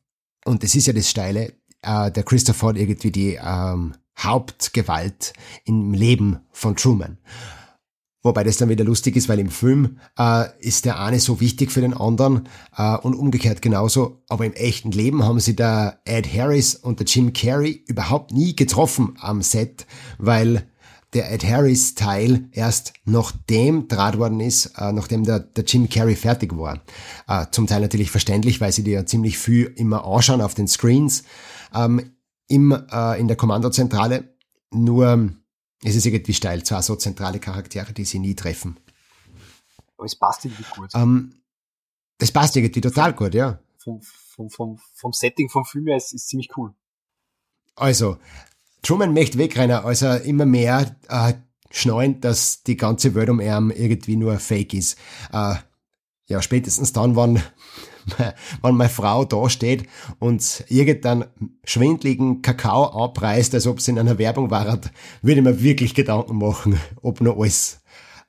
und das ist ja das Steile, äh, der Christoph hat irgendwie die ähm, Hauptgewalt im Leben von Truman. Wobei das dann wieder lustig ist, weil im Film äh, ist der eine so wichtig für den anderen äh, und umgekehrt genauso. Aber im echten Leben haben sie der Ed Harris und der Jim Carrey überhaupt nie getroffen am Set, weil der Ed Harris Teil erst nachdem draht worden ist, äh, nachdem der, der Jim Carrey fertig war. Äh, zum Teil natürlich verständlich, weil sie dir ja ziemlich viel immer anschauen auf den Screens ähm, im, äh, in der Kommandozentrale. Nur es ist irgendwie steil, zwar so zentrale Charaktere, die sie nie treffen. Aber es passt irgendwie gut. Ähm, es passt irgendwie total gut, ja. Vom, vom, vom, vom Setting vom Film her ist, ist ziemlich cool. Also, Truman möchte wegrennen, als er immer mehr äh, schnallt, dass die ganze Welt um ihn irgendwie nur Fake ist. Äh, ja, spätestens dann, wann wenn meine Frau da steht und irgendeinen schwindligen Kakao abreißt, als ob es in einer Werbung war, würde ich mir wirklich Gedanken machen, ob noch alles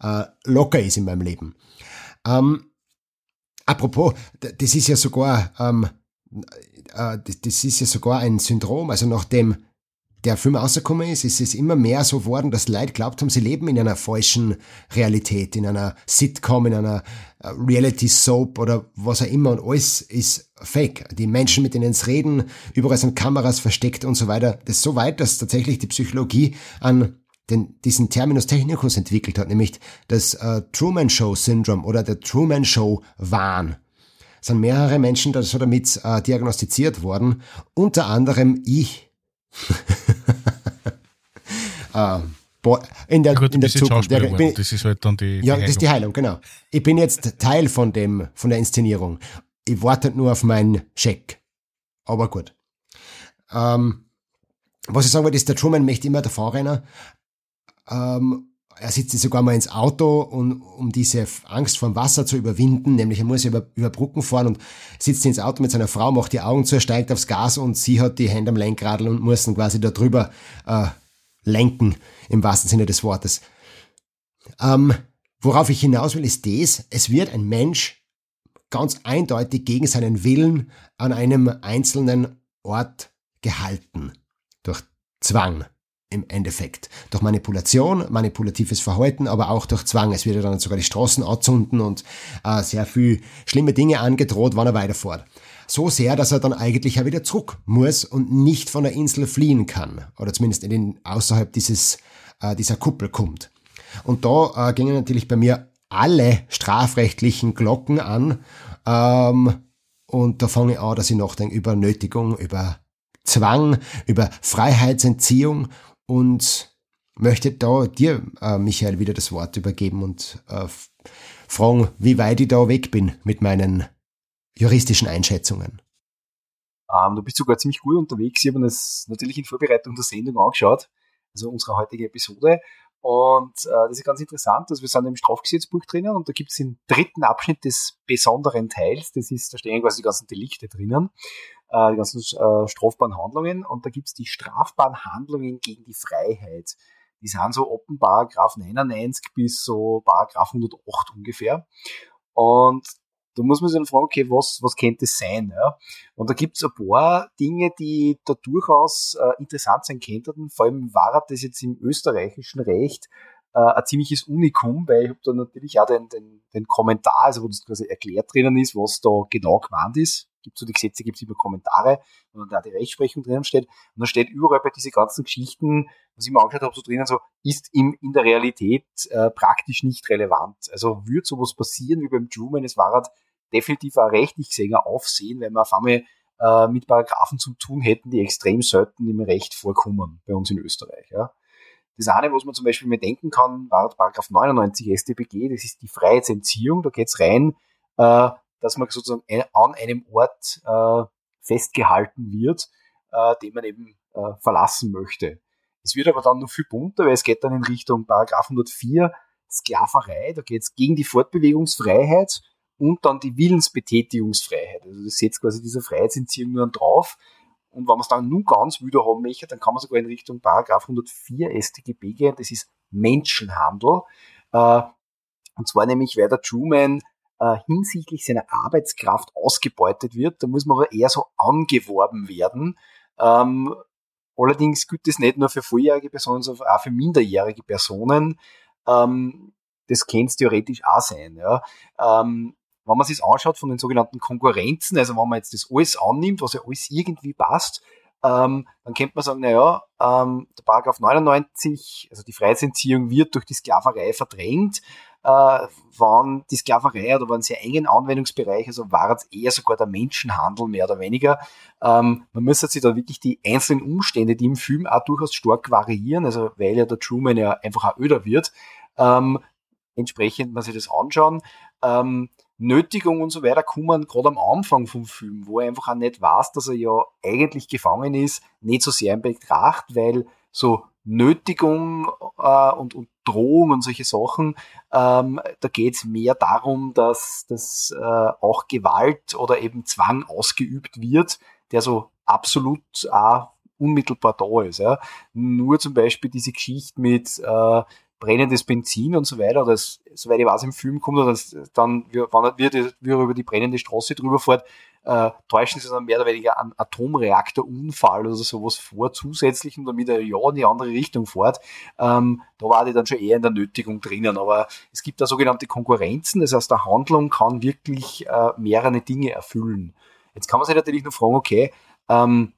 äh, locker ist in meinem Leben. Ähm, apropos, das ist ja sogar, ähm, äh, das ist ja sogar ein Syndrom, also nachdem der Film rausgekommen ist, ist es immer mehr so worden, dass Leute glaubt haben, sie leben in einer falschen Realität, in einer Sitcom, in einer äh, Reality Soap oder was auch immer und alles ist fake. Die Menschen, mit denen es reden, überall sind Kameras versteckt und so weiter. Das ist so weit, dass tatsächlich die Psychologie an den, diesen Terminus technicus entwickelt hat, nämlich das äh, Truman Show Syndrome oder der Truman Show Wahn. Es sind mehrere Menschen so damit äh, diagnostiziert worden, unter anderem ich uh, in der, Gut, in der Zukunft. Der, bin, das ist halt dann die, ja, die das ist die Heilung, genau. Ich bin jetzt Teil von dem, von der Inszenierung. Ich warte nur auf meinen Scheck. Aber gut. Ähm, was ich sagen wollte, ist, der Truman möchte immer der Fahrrenner. Ähm, er sitzt sogar mal ins Auto, und, um diese Angst vor dem Wasser zu überwinden, nämlich er muss über, über Brücken fahren und sitzt ins Auto mit seiner Frau, macht die Augen zu, steigt aufs Gas und sie hat die Hände am Lenkrad und muss dann quasi da drüber äh, lenken, im wahrsten Sinne des Wortes. Ähm, worauf ich hinaus will, ist das, es wird ein Mensch ganz eindeutig gegen seinen Willen an einem einzelnen Ort gehalten. Durch Zwang im Endeffekt. Durch Manipulation, manipulatives Verhalten, aber auch durch Zwang. Es wird ja dann sogar die Straßen anzünden und äh, sehr viel schlimme Dinge angedroht, wann er weiterfährt. So sehr, dass er dann eigentlich auch wieder zurück muss und nicht von der Insel fliehen kann. Oder zumindest in den, außerhalb dieses, äh, dieser Kuppel kommt. Und da äh, gingen natürlich bei mir alle strafrechtlichen Glocken an. Ähm, und da fange ich an, dass ich nachdenke über Nötigung, über Zwang, über Freiheitsentziehung und möchte da dir, äh, Michael, wieder das Wort übergeben und äh, fragen, wie weit ich da weg bin mit meinen juristischen Einschätzungen. Ähm, du bist sogar ziemlich gut unterwegs. Ich habe mir das natürlich in Vorbereitung der Sendung angeschaut, also unsere heutige Episode. Und äh, das ist ganz interessant, dass wir sind im Strafgesetzbuch drinnen und da gibt es den dritten Abschnitt des besonderen Teils, das ist, da stehen quasi die ganzen Delikte drinnen äh, die ganzen äh, strafbaren Handlungen. Und da gibt's die strafbaren Handlungen gegen die Freiheit. Die sind so dem Paragraph 99 bis so Paragraph 108 ungefähr. Und da muss man sich dann fragen, okay, was, was könnte es sein? Ja? Und da gibt's ein paar Dinge, die da durchaus äh, interessant sein könnten. Vor allem war das jetzt im österreichischen Recht äh, ein ziemliches Unikum, weil ich habe da natürlich auch den, den, den Kommentar, also wo das quasi erklärt drinnen ist, was da genau gemeint ist gibt so die Gesetze, gibt es immer Kommentare, wo da die Rechtsprechung drinnen steht. Und da steht überall bei diesen ganzen Geschichten, was ich mir angeschaut habe, so drinnen so, ist im, in der Realität äh, praktisch nicht relevant. Also würde sowas passieren wie beim Truman, es war halt definitiv auch rechtlich gesehen Aufsehen, wenn wir auf einmal äh, mit Paragraphen zu tun hätten, die extrem selten im Recht vorkommen bei uns in Österreich. Ja. Das eine, was man zum Beispiel mir denken kann, war Paragraph 99 StBG, das ist die Freiheitsentziehung. Da geht's rein, äh, dass man sozusagen an einem Ort äh, festgehalten wird, den man eben verlassen möchte. Es wird aber dann noch viel bunter, weil es geht dann in Richtung Paragraph 104 Sklaverei, da geht es gegen die Fortbewegungsfreiheit und dann die Willensbetätigungsfreiheit. Also das setzt quasi diese Freiheitsentziehung nur drauf. Und wenn man es dann nun ganz wieder haben möchte, dann kann man sogar in Richtung Paragraph 104 StGB gehen. Das ist Menschenhandel. Äh, und zwar nämlich, weil der Truman äh, hinsichtlich seiner Arbeitskraft ausgebeutet wird. Da muss man aber eher so angeworben werden. Ähm, allerdings gilt das nicht nur für volljährige Personen, sondern auch für minderjährige Personen. Ähm, das kann es theoretisch auch sein. Ja. Wenn man sich das anschaut von den sogenannten Konkurrenzen, also wenn man jetzt das alles annimmt, was ja alles irgendwie passt, ähm, dann könnte man sagen, naja, ähm, der Paragraph 99, also die Freiheitsentziehung wird durch die Sklaverei verdrängt äh, waren die Sklaverei oder waren sehr engen Anwendungsbereich, also war es eher sogar der Menschenhandel mehr oder weniger. Ähm, man müsste sich da wirklich die einzelnen Umstände, die im Film auch durchaus stark variieren, also weil ja der Truman ja einfach auch öder wird, ähm, entsprechend man sich das anschauen. Ähm, Nötigung und so weiter kommen gerade am Anfang vom Film, wo er einfach auch nicht weiß, dass er ja eigentlich gefangen ist, nicht so sehr in Betracht, weil so Nötigung äh, und, und Drohung und solche Sachen, ähm, da geht es mehr darum, dass, dass äh, auch Gewalt oder eben Zwang ausgeübt wird, der so absolut auch unmittelbar da ist. Ja. Nur zum Beispiel diese Geschichte mit äh, brennendes Benzin und so weiter, das, soweit ich weiß, im Film kommt, das, dann, wenn er, wie er über die brennende Straße drüber fährt, äh, täuschen sie dann mehr oder weniger einen Atomreaktorunfall oder sowas vor, zusätzlichen, damit er ja in die andere Richtung fährt. Ähm, da war die dann schon eher in der Nötigung drinnen. Aber es gibt da sogenannte Konkurrenzen, das heißt, der Handlung kann wirklich äh, mehrere Dinge erfüllen. Jetzt kann man sich natürlich noch fragen, okay, ähm,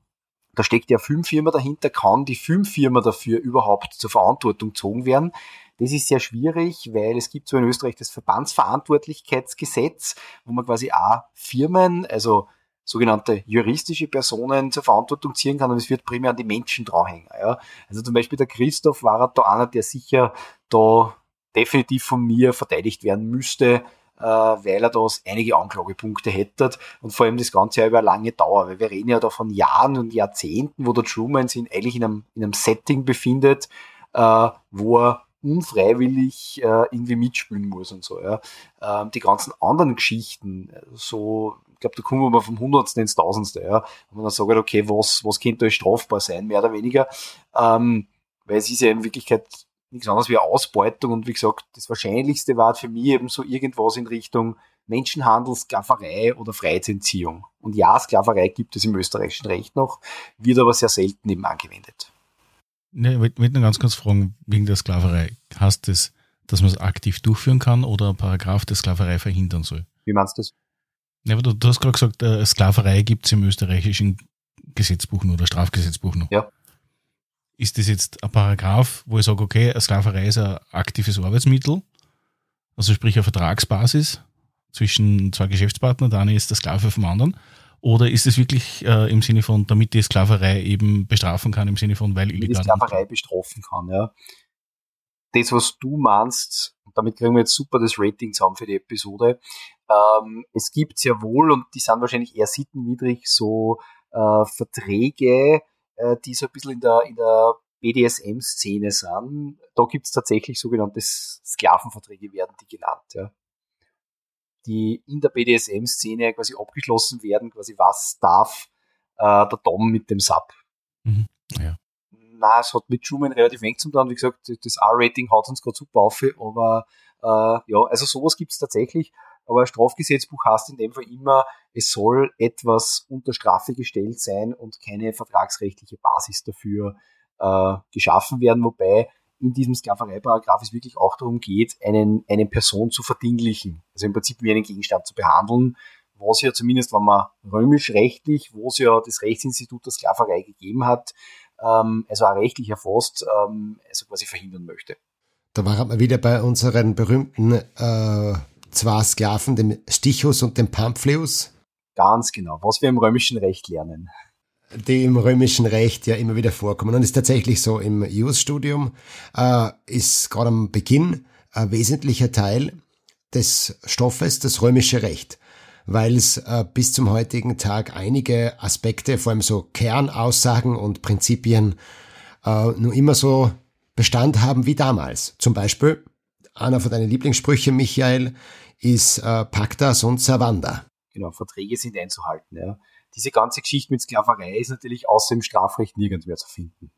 da steckt ja Filmfirma dahinter, kann die Filmfirma dafür überhaupt zur Verantwortung gezogen werden? Das ist sehr schwierig, weil es gibt so in Österreich das Verbandsverantwortlichkeitsgesetz, wo man quasi auch Firmen, also sogenannte juristische Personen zur Verantwortung ziehen kann und es wird primär an die Menschen dranhängen. Ja. Also zum Beispiel der Christoph war da einer, der sicher da definitiv von mir verteidigt werden müsste, weil er da einige Anklagepunkte hätte und vor allem das Ganze ja über eine lange Dauer, weil wir reden ja da von Jahren und Jahrzehnten, wo der Truman sich eigentlich in einem, in einem Setting befindet, äh, wo er unfreiwillig äh, irgendwie mitspielen muss und so. Ja. Ähm, die ganzen anderen Geschichten, so, ich glaube, da kommen wir mal vom Hundertsten ins Tausendste, ja. Und man dann sagt, okay, was, was könnte da strafbar sein, mehr oder weniger. Ähm, weil es ist ja in Wirklichkeit nichts anderes wie Ausbeutung und wie gesagt, das Wahrscheinlichste war für mich eben so irgendwas in Richtung Menschenhandel, Sklaverei oder Freiheitsentziehung. Und ja, Sklaverei gibt es im österreichischen Recht noch, wird aber sehr selten eben angewendet. Ne, ich wollte nur ganz kurz fragen, wegen der Sklaverei. Heißt das, dass man es aktiv durchführen kann oder ein Paragraph der Sklaverei verhindern soll? Wie meinst du das? Ne, aber du, du hast gerade gesagt, äh, Sklaverei gibt es im österreichischen Gesetzbuch nur oder Strafgesetzbuch nur. Ja. Ist das jetzt ein Paragraph, wo ich sage, okay, Sklaverei ist ein aktives Arbeitsmittel, also sprich eine Vertragsbasis zwischen zwei Geschäftspartnern, der eine ist der Sklave vom anderen, oder ist es wirklich äh, im Sinne von, damit die Sklaverei eben bestrafen kann, im Sinne von, weil illegal. Die Sklaverei bestrafen kann, ja. Das, was du meinst, und damit kriegen wir jetzt super das Rating zusammen für die Episode. Ähm, es gibt sehr wohl, und die sind wahrscheinlich eher sittenwidrig, so äh, Verträge, äh, die so ein bisschen in der, in der BDSM-Szene sind. Da gibt es tatsächlich sogenannte Sklavenverträge, werden die genannt. Ja. Die in der BDSM-Szene quasi abgeschlossen werden, quasi was darf äh, der Dom mit dem Sub. Mhm. Ja. Na, es hat mit Truman relativ eng zu tun. Wie gesagt, das R-Rating haut uns gerade super auf, aber äh, ja, also sowas gibt es tatsächlich. Aber ein Strafgesetzbuch heißt in dem Fall immer, es soll etwas unter Strafe gestellt sein und keine vertragsrechtliche Basis dafür äh, geschaffen werden, wobei in diesem Sklavereiparagraf es wirklich auch darum geht, einen, eine Person zu verdinglichen. Also im Prinzip wie einen Gegenstand zu behandeln, was ja zumindest, wenn man römisch-rechtlich, wo es ja das Rechtsinstitut der Sklaverei gegeben hat, ähm, also auch rechtlich erfasst, ähm, also quasi verhindern möchte. Da waren wir wieder bei unseren berühmten äh, zwei Sklaven, dem Stichus und dem Pamphlus. Ganz genau, was wir im römischen Recht lernen. Die im römischen Recht ja immer wieder vorkommen. Und ist tatsächlich so, im Jus-Studium äh, ist gerade am Beginn ein wesentlicher Teil des Stoffes das römische Recht, weil es äh, bis zum heutigen Tag einige Aspekte, vor allem so Kernaussagen und Prinzipien, äh, nur immer so Bestand haben wie damals. Zum Beispiel, einer von deinen Lieblingssprüchen, Michael, ist äh, Pacta sunt servanda. Genau, Verträge sind einzuhalten. Ja. Diese ganze Geschichte mit Sklaverei ist natürlich außer im Strafrecht nirgends mehr zu finden.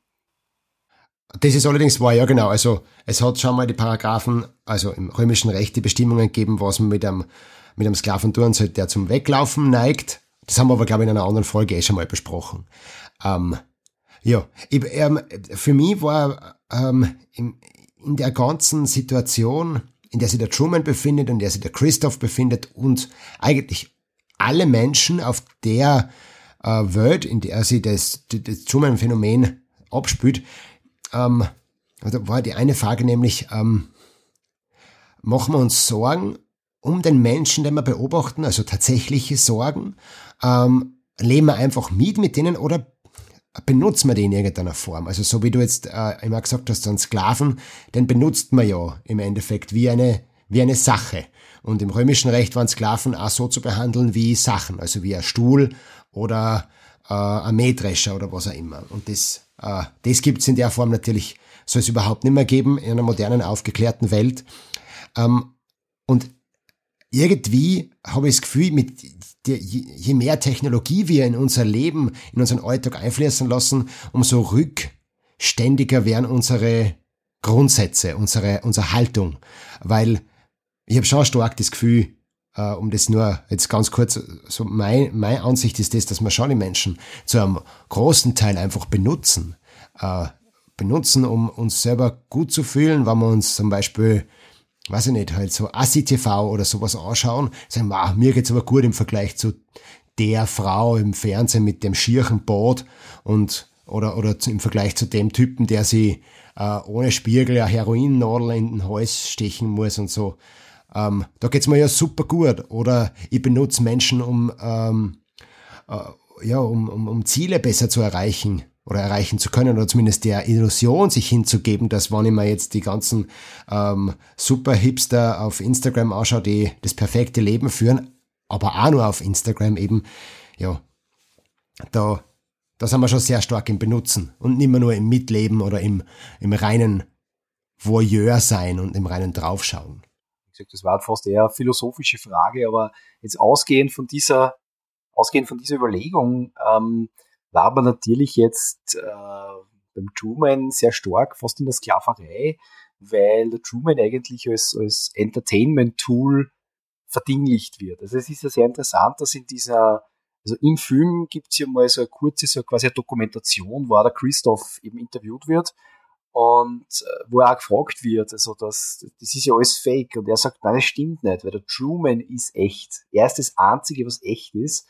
Das ist allerdings wahr, ja genau. Also es hat schon mal die Paragraphen, also im römischen Recht die Bestimmungen gegeben, was man mit einem, mit einem Sklaven tun soll, der zum Weglaufen neigt. Das haben wir aber, glaube ich, in einer anderen Folge eh schon mal besprochen. Ähm, ja, ich, ähm, für mich war ähm, in, in der ganzen Situation in der sich der Truman befindet, in der sich der Christoph befindet und eigentlich alle Menschen auf der äh, Welt, in der sich das, das Truman-Phänomen abspielt, ähm, also war die eine Frage nämlich, ähm, machen wir uns Sorgen um den Menschen, den wir beobachten, also tatsächliche Sorgen, ähm, leben wir einfach mit mit denen oder benutzen wir den in irgendeiner Form. Also so wie du jetzt äh, immer gesagt hast, so einen Sklaven, den benutzt man ja im Endeffekt wie eine, wie eine Sache. Und im römischen Recht waren Sklaven auch so zu behandeln wie Sachen, also wie ein Stuhl oder äh, ein Mähdrescher oder was auch immer. Und das, äh, das gibt's in der Form natürlich, soll es überhaupt nicht mehr geben in einer modernen, aufgeklärten Welt. Ähm, und irgendwie habe ich das Gefühl, mit je mehr Technologie wir in unser Leben, in unseren Alltag einfließen lassen, umso rückständiger werden unsere Grundsätze, unsere, unsere Haltung. Weil ich habe schon stark das Gefühl, äh, um das nur jetzt ganz kurz, so mein, meine Ansicht ist das, dass wir schon die Menschen zu einem großen Teil einfach benutzen. Äh, benutzen, um uns selber gut zu fühlen, wenn wir uns zum Beispiel weiß ich nicht, halt so Assi-TV oder sowas anschauen, sagen, wow, mir geht's aber gut im Vergleich zu der Frau im Fernsehen mit dem schierchen Bart und oder, oder im Vergleich zu dem Typen, der sie äh, ohne Spiegel eine Heroinnadel in den Hals stechen muss und so. Ähm, da geht's mir ja super gut. Oder ich benutze Menschen, um, ähm, äh, ja, um, um, um Ziele besser zu erreichen. Oder erreichen zu können oder zumindest der Illusion sich hinzugeben, dass wenn ich mir jetzt die ganzen ähm, super Hipster auf Instagram anschaue, die das perfekte Leben führen, aber auch nur auf Instagram eben, ja, da, da sind wir schon sehr stark im Benutzen und nicht mehr nur im Mitleben oder im, im reinen Voyeur sein und im reinen Draufschauen. Das war fast eher eine philosophische Frage, aber jetzt ausgehend von dieser, ausgehend von dieser Überlegung, ähm, war aber natürlich jetzt äh, beim Truman sehr stark fast in der Sklaverei, weil der Truman eigentlich als, als Entertainment-Tool verdinglicht wird. Also es ist ja sehr interessant, dass in dieser, also im Film gibt es ja mal so eine kurze, so quasi eine Dokumentation, wo der Christoph eben interviewt wird und äh, wo er auch gefragt wird, also das, das ist ja alles fake und er sagt, nein, das stimmt nicht, weil der Truman ist echt. Er ist das Einzige, was echt ist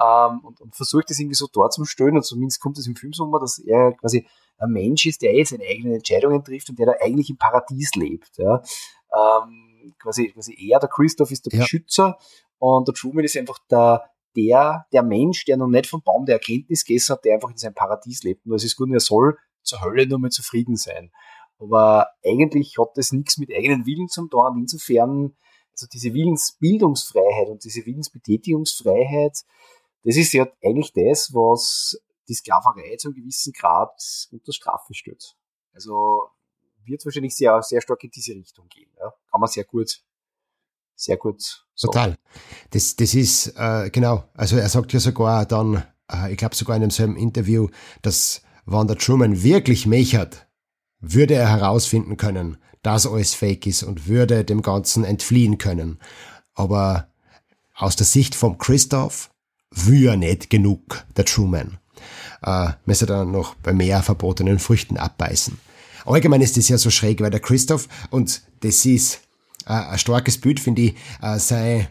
ähm, und, und versucht das irgendwie so darzustellen und zumindest kommt es im Film so mal, dass er quasi ein Mensch ist, der eh seine eigenen Entscheidungen trifft und der da eigentlich im Paradies lebt. Ja. Ähm, quasi, quasi er, der Christoph, ist der ja. Beschützer und der Truman ist einfach der, der, der Mensch, der noch nicht vom Baum der Erkenntnis gegessen hat, der einfach in seinem Paradies lebt. Und es ist gut, und er soll zur Hölle nur mal zufrieden sein. Aber eigentlich hat das nichts mit eigenen Willen zu tun. Und insofern, also diese Willensbildungsfreiheit und diese Willensbetätigungsfreiheit, das ist ja eigentlich das, was die Sklaverei zu einem gewissen Grad unter Strafe stellt. Also wird wahrscheinlich sehr, sehr stark in diese Richtung gehen. Ja. Kann man sehr gut, sehr gut sagen. Total. Das, das ist, äh, genau, also er sagt ja sogar dann, äh, ich glaube sogar in demselben Interview, dass wenn der Truman wirklich mechert, würde er herausfinden können, dass alles fake ist und würde dem Ganzen entfliehen können. Aber aus der Sicht von Christoph er nicht genug, der Truman. Äh, müsste dann noch bei mehr verbotenen Früchten abbeißen. Allgemein ist das ja so schräg, weil der Christoph, und das ist äh, ein starkes Bild, finde ich, äh, sei,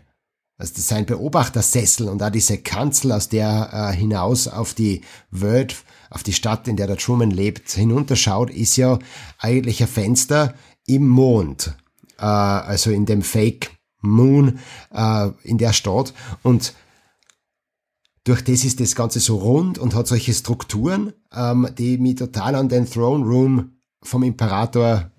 also sein Beobachtersessel und auch diese Kanzel, aus der äh, hinaus auf die Welt, auf die Stadt, in der der Truman lebt, hinunterschaut, ist ja eigentlich ein Fenster im Mond. Äh, also in dem Fake Moon äh, in der Stadt. Und durch das ist das Ganze so rund und hat solche Strukturen, ähm, die mich total an den Throne Room vom Imperator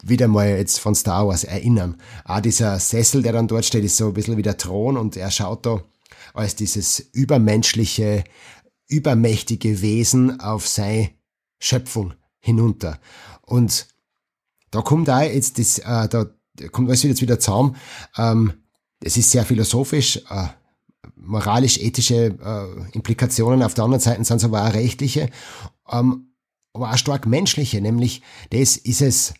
wieder mal jetzt von Star Wars erinnern. Auch dieser Sessel, der dann dort steht, ist so ein bisschen wie der Thron und er schaut da als dieses übermenschliche, übermächtige Wesen auf seine Schöpfung hinunter. Und da kommt da jetzt das, äh, da kommt alles jetzt wieder zusammen. Ähm, es ist sehr philosophisch, äh, moralisch-ethische äh, Implikationen. Auf der anderen Seite sind es aber auch rechtliche, ähm, aber auch stark menschliche, nämlich das ist es,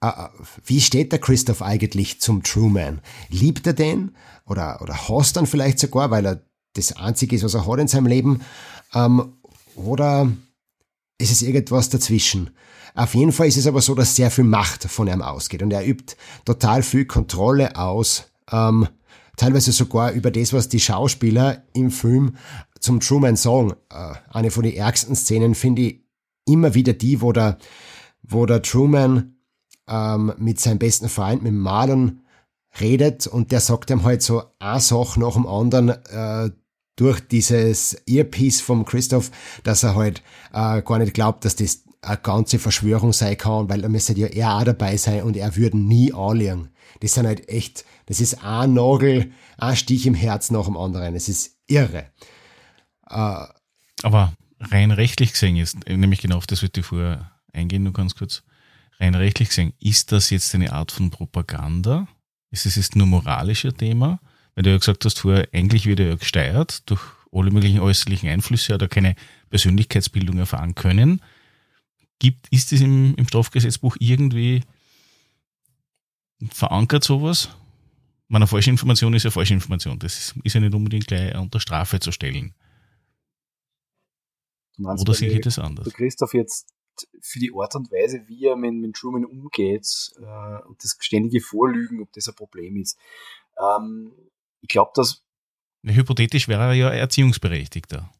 äh, äh, wie steht der Christoph eigentlich zum Truman? Liebt er den oder, oder hasst dann vielleicht sogar, weil er das Einzige ist, was er hat in seinem Leben? Ähm, oder ist es irgendwas dazwischen? Auf jeden Fall ist es aber so, dass sehr viel Macht von ihm ausgeht und er übt total viel Kontrolle aus, ähm, teilweise sogar über das, was die Schauspieler im Film zum Truman sagen. Äh, eine von den ärgsten Szenen finde ich immer wieder die, wo der, wo der Truman ähm, mit seinem besten Freund, mit Marlon, redet und der sagt ihm halt so eine Sache nach dem anderen äh, durch dieses Earpiece vom Christoph, dass er halt äh, gar nicht glaubt, dass das eine ganze Verschwörung sein kann, weil da müsste ja er auch dabei sein und er würde nie anlegen. Das sind halt echt, das ist ein Nagel, ein Stich im Herz nach dem anderen. Es ist irre. Äh, Aber rein rechtlich gesehen ist, nämlich genau auf das würde ich vorher eingehen, nur ganz kurz. Rein rechtlich gesehen, ist das jetzt eine Art von Propaganda? Ist es jetzt nur moralischer Thema? Weil du ja gesagt hast, vorher, eigentlich wird er ja gesteuert durch alle möglichen äußerlichen Einflüsse, hat er keine Persönlichkeitsbildung erfahren können. Gibt, ist es im, im Strafgesetzbuch irgendwie verankert sowas? Meine falsche Information ist ja falsche Information. Das ist ja nicht unbedingt gleich unter Strafe zu stellen. Meinst, Oder sehe ich das anders? Du Christoph jetzt für die Art und Weise, wie er mit, mit Truman umgeht äh, und das ständige Vorlügen, ob das ein Problem ist. Ähm, ich glaube, dass. Hypothetisch wäre er ja Erziehungsberechtigter.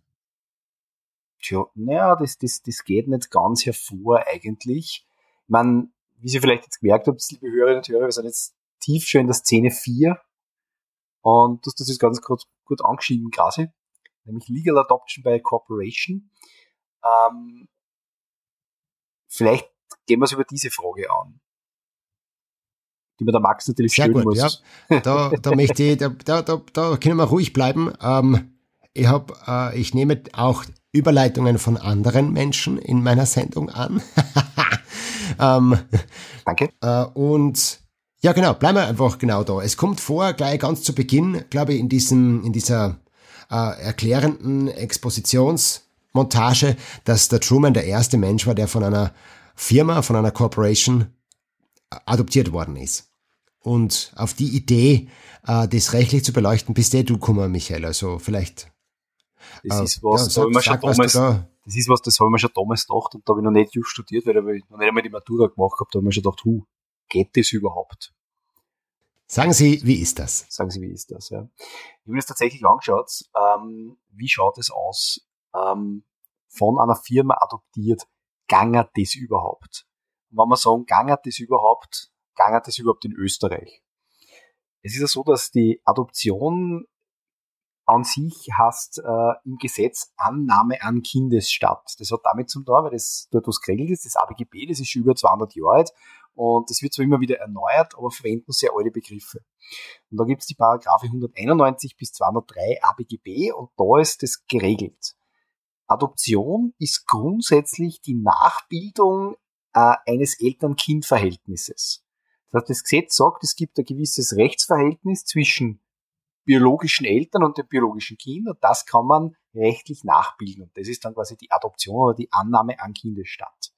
Tja, naja, das, das, das geht nicht ganz hervor eigentlich. Ich meine, wie Sie vielleicht jetzt gemerkt habt, liebe Hörerinnen und Hörer, wir sind jetzt tief schon in der Szene 4 und du hast das jetzt ganz kurz gut angeschrieben, quasi, nämlich Legal Adoption by Corporation. Ähm, vielleicht gehen wir es über diese Frage an. Die mir der Max natürlich Sehr gut, muss. Ja. Da, da möchte ich, da, da, da, da können wir ruhig bleiben. Ähm, ich habe, äh, ich nehme auch Überleitungen von anderen Menschen in meiner Sendung an. ähm, Danke. Äh, und ja, genau, bleiben wir einfach genau da. Es kommt vor, gleich ganz zu Beginn, glaube ich, in diesem, in dieser äh, erklärenden Expositionsmontage, dass der Truman der erste Mensch war, der von einer Firma, von einer Corporation äh, adoptiert worden ist. Und auf die Idee, äh, das rechtlich zu beleuchten, bist eh du gekommen, Michael. Also vielleicht. Das äh, ist was, ja, sag, sag, da das ist was, das habe ich mir schon damals gedacht und da habe ich noch nicht just studiert, weil ich noch nicht einmal die Matura gemacht habe, da habe ich mir schon gedacht, hu, geht das überhaupt? Sagen Sie, wie ist das? Sagen Sie, wie ist das? Ja. Ich habe mir das tatsächlich angeschaut. Ähm, wie schaut es aus? Ähm, von einer Firma adoptiert, gangert das überhaupt? Und wenn wir sagen, gangert das überhaupt, gangert das überhaupt in Österreich? Es ist ja so, dass die Adoption an sich heißt äh, im Gesetz Annahme an Kindesstatt. Das hat damit zu tun, weil das dort was geregelt ist, das ABGB, das ist schon über 200 Jahre alt und das wird zwar immer wieder erneuert, aber verwenden sehr alte Begriffe. Und da gibt es die Paragraphe 191 bis 203 ABGB und da ist das geregelt. Adoption ist grundsätzlich die Nachbildung äh, eines Eltern-Kind-Verhältnisses. Das heißt, das Gesetz sagt, es gibt ein gewisses Rechtsverhältnis zwischen biologischen Eltern und dem biologischen Kind und das kann man rechtlich nachbilden. Und das ist dann quasi die Adoption oder die Annahme an Kindesstatt.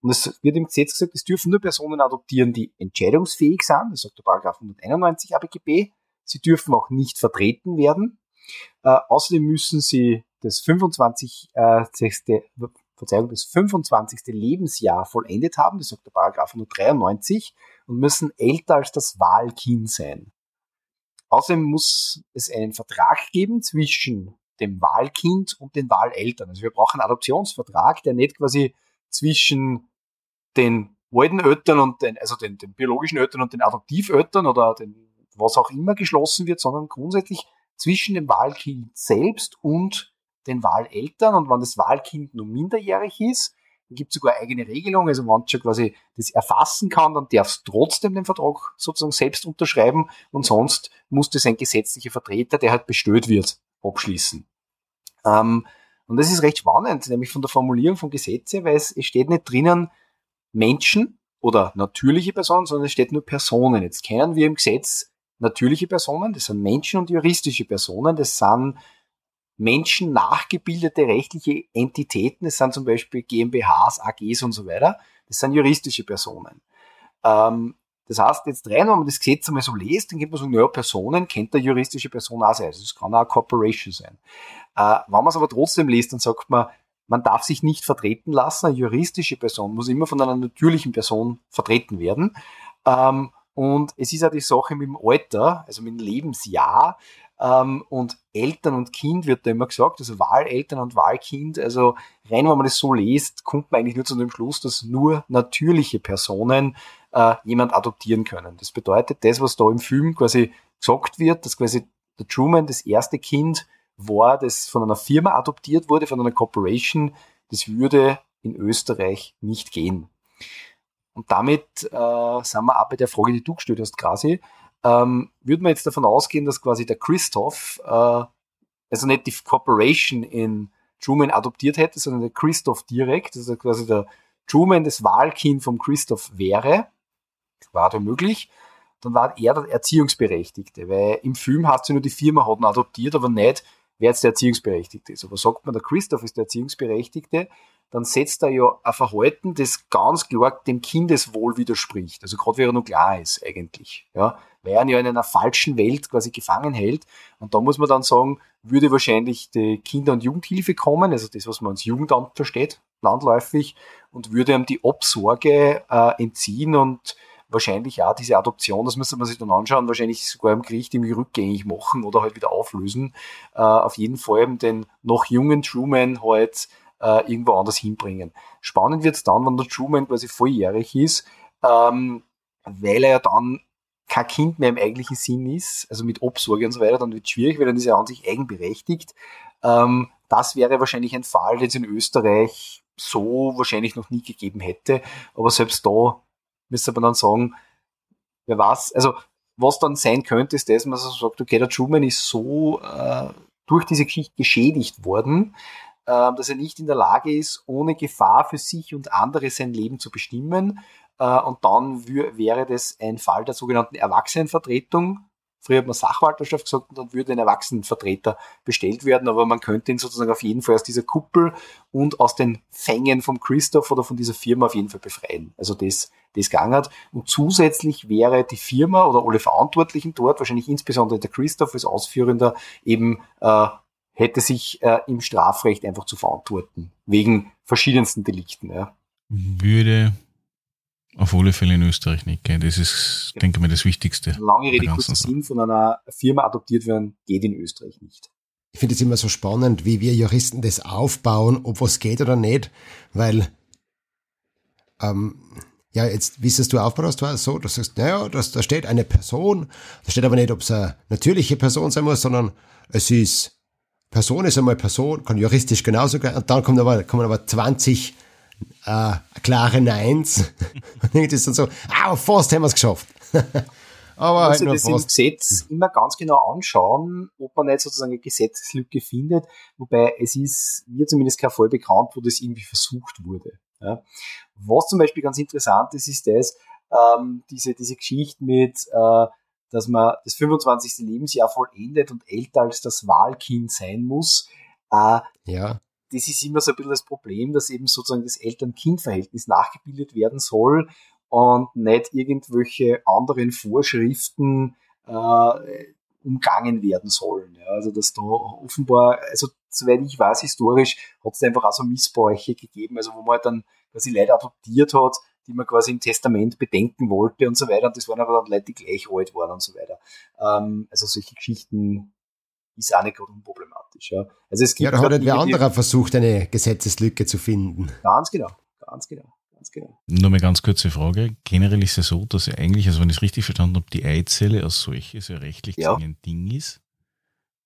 Und es wird im Gesetz gesagt, es dürfen nur Personen adoptieren, die entscheidungsfähig sind, das sagt der Paragraph 191 ABGB. Sie dürfen auch nicht vertreten werden. Äh, außerdem müssen sie das 25. Äh, Verzeihung, das 25. Lebensjahr vollendet haben, das sagt der Paragraph 193, und müssen älter als das Wahlkind sein. Außerdem muss es einen Vertrag geben zwischen dem Wahlkind und den Wahleltern. Also wir brauchen einen Adoptionsvertrag, der nicht quasi zwischen den alten Eltern und den, also den, den biologischen Eltern und den Adoptiveltern oder den, was auch immer geschlossen wird, sondern grundsätzlich zwischen dem Wahlkind selbst und den Wahleltern. Und wenn das Wahlkind nur minderjährig ist, gibt sogar eigene Regelungen. Also wenn schon quasi das erfassen kann, dann darf es trotzdem den Vertrag sozusagen selbst unterschreiben und sonst muss das ein gesetzlicher Vertreter, der halt bestellt wird, abschließen. Ähm, und das ist recht spannend, nämlich von der Formulierung von Gesetze, weil es, es steht nicht drinnen, Menschen oder natürliche Personen, sondern es steht nur Personen. Jetzt kennen wir im Gesetz natürliche Personen, das sind Menschen und juristische Personen, das sind Menschen nachgebildete rechtliche Entitäten, das sind zum Beispiel GmbHs, AGs und so weiter, das sind juristische Personen. Ähm, das heißt, jetzt rein, wenn man das Gesetz einmal so liest, dann gibt man so, naja, Personen kennt der juristische Person auch sein. Also es kann auch eine Corporation sein. Äh, wenn man es aber trotzdem liest, dann sagt man, man darf sich nicht vertreten lassen. Eine juristische Person muss immer von einer natürlichen Person vertreten werden. Ähm, und es ist ja die Sache mit dem Alter, also mit dem Lebensjahr. Ähm, und Eltern und Kind wird da immer gesagt, also Wahleltern und Wahlkind. Also rein, wenn man das so liest, kommt man eigentlich nur zu dem Schluss, dass nur natürliche Personen äh, jemand adoptieren können. Das bedeutet, das, was da im Film quasi gesagt wird, dass quasi der Truman das erste Kind war, das von einer Firma adoptiert wurde, von einer Corporation, das würde in Österreich nicht gehen. Und damit äh, sind wir auch bei der Frage, die du gestellt hast, quasi. Ähm, würde man jetzt davon ausgehen, dass quasi der Christoph, äh, also nicht die Corporation in Truman adoptiert hätte, sondern der Christoph direkt, also quasi der Truman das Wahlkind vom Christoph wäre, war da möglich, dann war er der Erziehungsberechtigte, weil im Film hast du nur die Firma hat ihn adoptiert, aber nicht wer jetzt der Erziehungsberechtigte ist. Aber sagt man, der Christoph ist der Erziehungsberechtigte, dann setzt er ja ein Verhalten, das ganz klar dem Kindeswohl widerspricht. Also gerade wie er noch klar ist eigentlich. Ja, weil er ihn ja in einer falschen Welt quasi gefangen hält. Und da muss man dann sagen, würde wahrscheinlich die Kinder- und Jugendhilfe kommen, also das, was man als Jugendamt versteht, landläufig, und würde ihm die Obsorge äh, entziehen und wahrscheinlich auch diese Adoption, das müsste man sich dann anschauen, wahrscheinlich sogar im Gericht irgendwie rückgängig machen oder halt wieder auflösen. Äh, auf jeden Fall den noch jungen Truman halt äh, irgendwo anders hinbringen. Spannend wird es dann, wenn der Truman quasi volljährig ist, ähm, weil er ja dann kein Kind mehr im eigentlichen Sinn ist, also mit Obsorge und so weiter, dann wird es schwierig, weil dann ist er an sich eigenberechtigt. Ähm, das wäre wahrscheinlich ein Fall, den es in Österreich so wahrscheinlich noch nie gegeben hätte. Aber selbst da müsste man dann sagen, wer weiß, also was dann sein könnte, ist, dass man so sagt, okay, der Truman ist so äh, durch diese Geschichte geschädigt worden, äh, dass er nicht in der Lage ist, ohne Gefahr für sich und andere sein Leben zu bestimmen. Äh, und dann wäre das ein Fall der sogenannten Erwachsenenvertretung, Früher hat man Sachwalterschaft gesagt und dann würde ein Erwachsenenvertreter bestellt werden, aber man könnte ihn sozusagen auf jeden Fall aus dieser Kuppel und aus den Fängen vom Christoph oder von dieser Firma auf jeden Fall befreien. Also das, das gangert. Und zusätzlich wäre die Firma oder alle Verantwortlichen dort, wahrscheinlich insbesondere der Christoph als Ausführender, eben äh, hätte sich äh, im Strafrecht einfach zu verantworten, wegen verschiedensten Delikten. Ja. Würde auf alle Fälle in Österreich nicht gehen. Das ist, ja. denke ich mal, das Wichtigste. Lange Rede, kurzer Sinn, von einer Firma adoptiert werden, geht in Österreich nicht. Ich finde es immer so spannend, wie wir Juristen das aufbauen, ob was geht oder nicht, weil, ähm, ja, jetzt, wie es du aufbaust, war so, dass du sagst, naja, das, da steht eine Person, da steht aber nicht, ob es eine natürliche Person sein muss, sondern es ist, Person ist einmal Person, kann juristisch genauso gehen, und dann kommen aber, kommen aber 20 äh, klare Neins. und ist dann so, ah, fast haben wir es geschafft. Aber halt nur das fast. im Gesetz immer ganz genau anschauen, ob man nicht sozusagen eine Gesetzeslücke findet, wobei es ist mir zumindest kein Fall bekannt, wo das irgendwie versucht wurde. Ja. Was zum Beispiel ganz interessant ist, ist das, ähm, diese, diese Geschichte mit, äh, dass man das 25. Lebensjahr vollendet und älter als das Wahlkind sein muss. Äh, ja das ist immer so ein bisschen das Problem, dass eben sozusagen das Eltern-Kind-Verhältnis nachgebildet werden soll und nicht irgendwelche anderen Vorschriften äh, umgangen werden sollen. Ja, also dass da offenbar, also soweit ich weiß, historisch hat es einfach auch so Missbräuche gegeben, also wo man halt dann quasi Leute adoptiert hat, die man quasi im Testament bedenken wollte und so weiter. Und das waren aber dann Leute, die gleich alt waren und so weiter. Ähm, also solche Geschichten ist auch nicht gerade unproblematisch. Ja. Also es gibt ja, da hat halt wer anderer versucht, eine Gesetzeslücke zu finden. Ganz genau, ganz genau. Ganz genau. Nur eine ganz kurze Frage. Generell ist es so, dass eigentlich, also wenn ich es richtig verstanden habe, die Eizelle als solches ja rechtlich ja. ein Ding ist,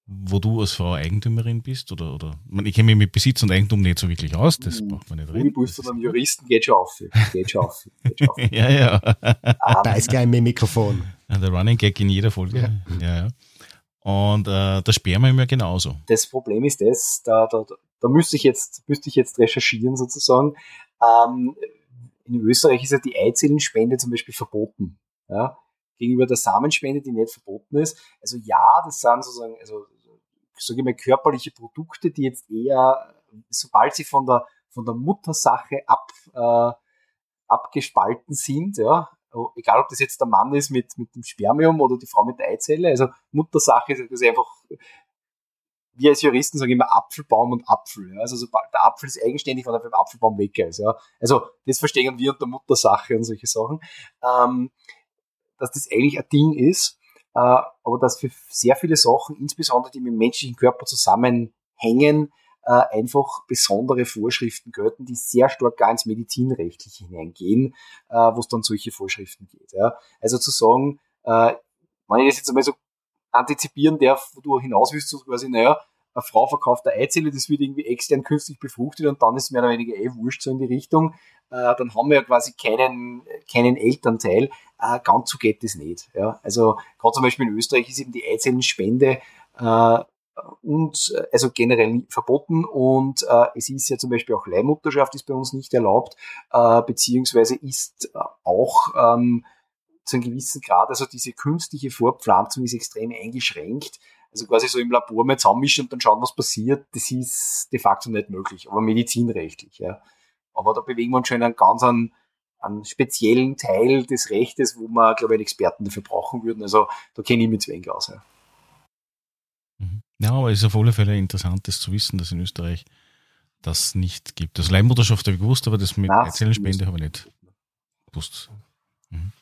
wo du als Frau Eigentümerin bist oder, oder ich kenne mich mit Besitz und Eigentum nicht so wirklich aus, das hm. braucht man nicht reden. Du bist von einem Juristen, geht schon auf. Geht schon auf. Geht schon auf. ja, ja. da ist gleich mein Mikrofon. Der Running Gag in jeder Folge. Ja, ja. ja. Und äh, das sperren wir immer genauso. Das Problem ist das, da, da, da müsste ich jetzt, müsste ich jetzt recherchieren sozusagen. Ähm, in Österreich ist ja die Eizellenspende zum Beispiel verboten. Ja? Gegenüber der Samenspende, die nicht verboten ist. Also ja, das sind sozusagen, also sage ich mal, körperliche Produkte, die jetzt eher, sobald sie von der, von der Muttersache ab, äh, abgespalten sind, ja, egal ob das jetzt der Mann ist mit, mit dem Spermium oder die Frau mit der Eizelle, also Muttersache ist das einfach, wir als Juristen sagen immer Apfelbaum und Apfel. Ja. Also sobald der Apfel ist eigenständig, wenn er beim Apfelbaum weg ist. Ja. Also das verstehen wir unter Muttersache und solche Sachen. Ähm, dass das eigentlich ein Ding ist, äh, aber dass für sehr viele Sachen, insbesondere die mit dem menschlichen Körper zusammenhängen, einfach besondere Vorschriften gelten, die sehr stark gar ins Medizinrechtliche hineingehen, äh, wo es dann solche Vorschriften geht. Ja. Also zu sagen, äh, wenn ich das jetzt einmal so antizipieren darf, wo du hinaus willst, so quasi, naja, eine Frau verkauft eine Eizelle, das wird irgendwie extern künstlich befruchtet und dann ist mehr oder weniger eh wurscht so in die Richtung, äh, dann haben wir ja quasi keinen, keinen Elternteil. Äh, ganz so geht das nicht. Ja. Also gerade zum Beispiel in Österreich ist eben die Eizellenspende äh, und äh, also generell verboten und äh, es ist ja zum Beispiel auch Leihmutterschaft ist bei uns nicht erlaubt, äh, beziehungsweise ist äh, auch ähm, zu einem gewissen Grad, also diese künstliche Vorpflanzung ist extrem eingeschränkt. Also quasi so im Labor mal zusammenmischen und dann schauen, was passiert, das ist de facto nicht möglich, aber medizinrechtlich, ja. Aber da bewegen wir uns schon in einen ganz einen, einen speziellen Teil des Rechtes, wo wir, glaube ich, einen Experten dafür brauchen würden. Also da kenne ich mich zu wenig aus. Ja. Ja, aber es ist auf alle Fälle interessant, das zu wissen, dass in Österreich das nicht gibt. Das Leihmutterschaft habe ich gewusst, aber das mit Eizellenspende habe ich nicht gewusst. Mhm.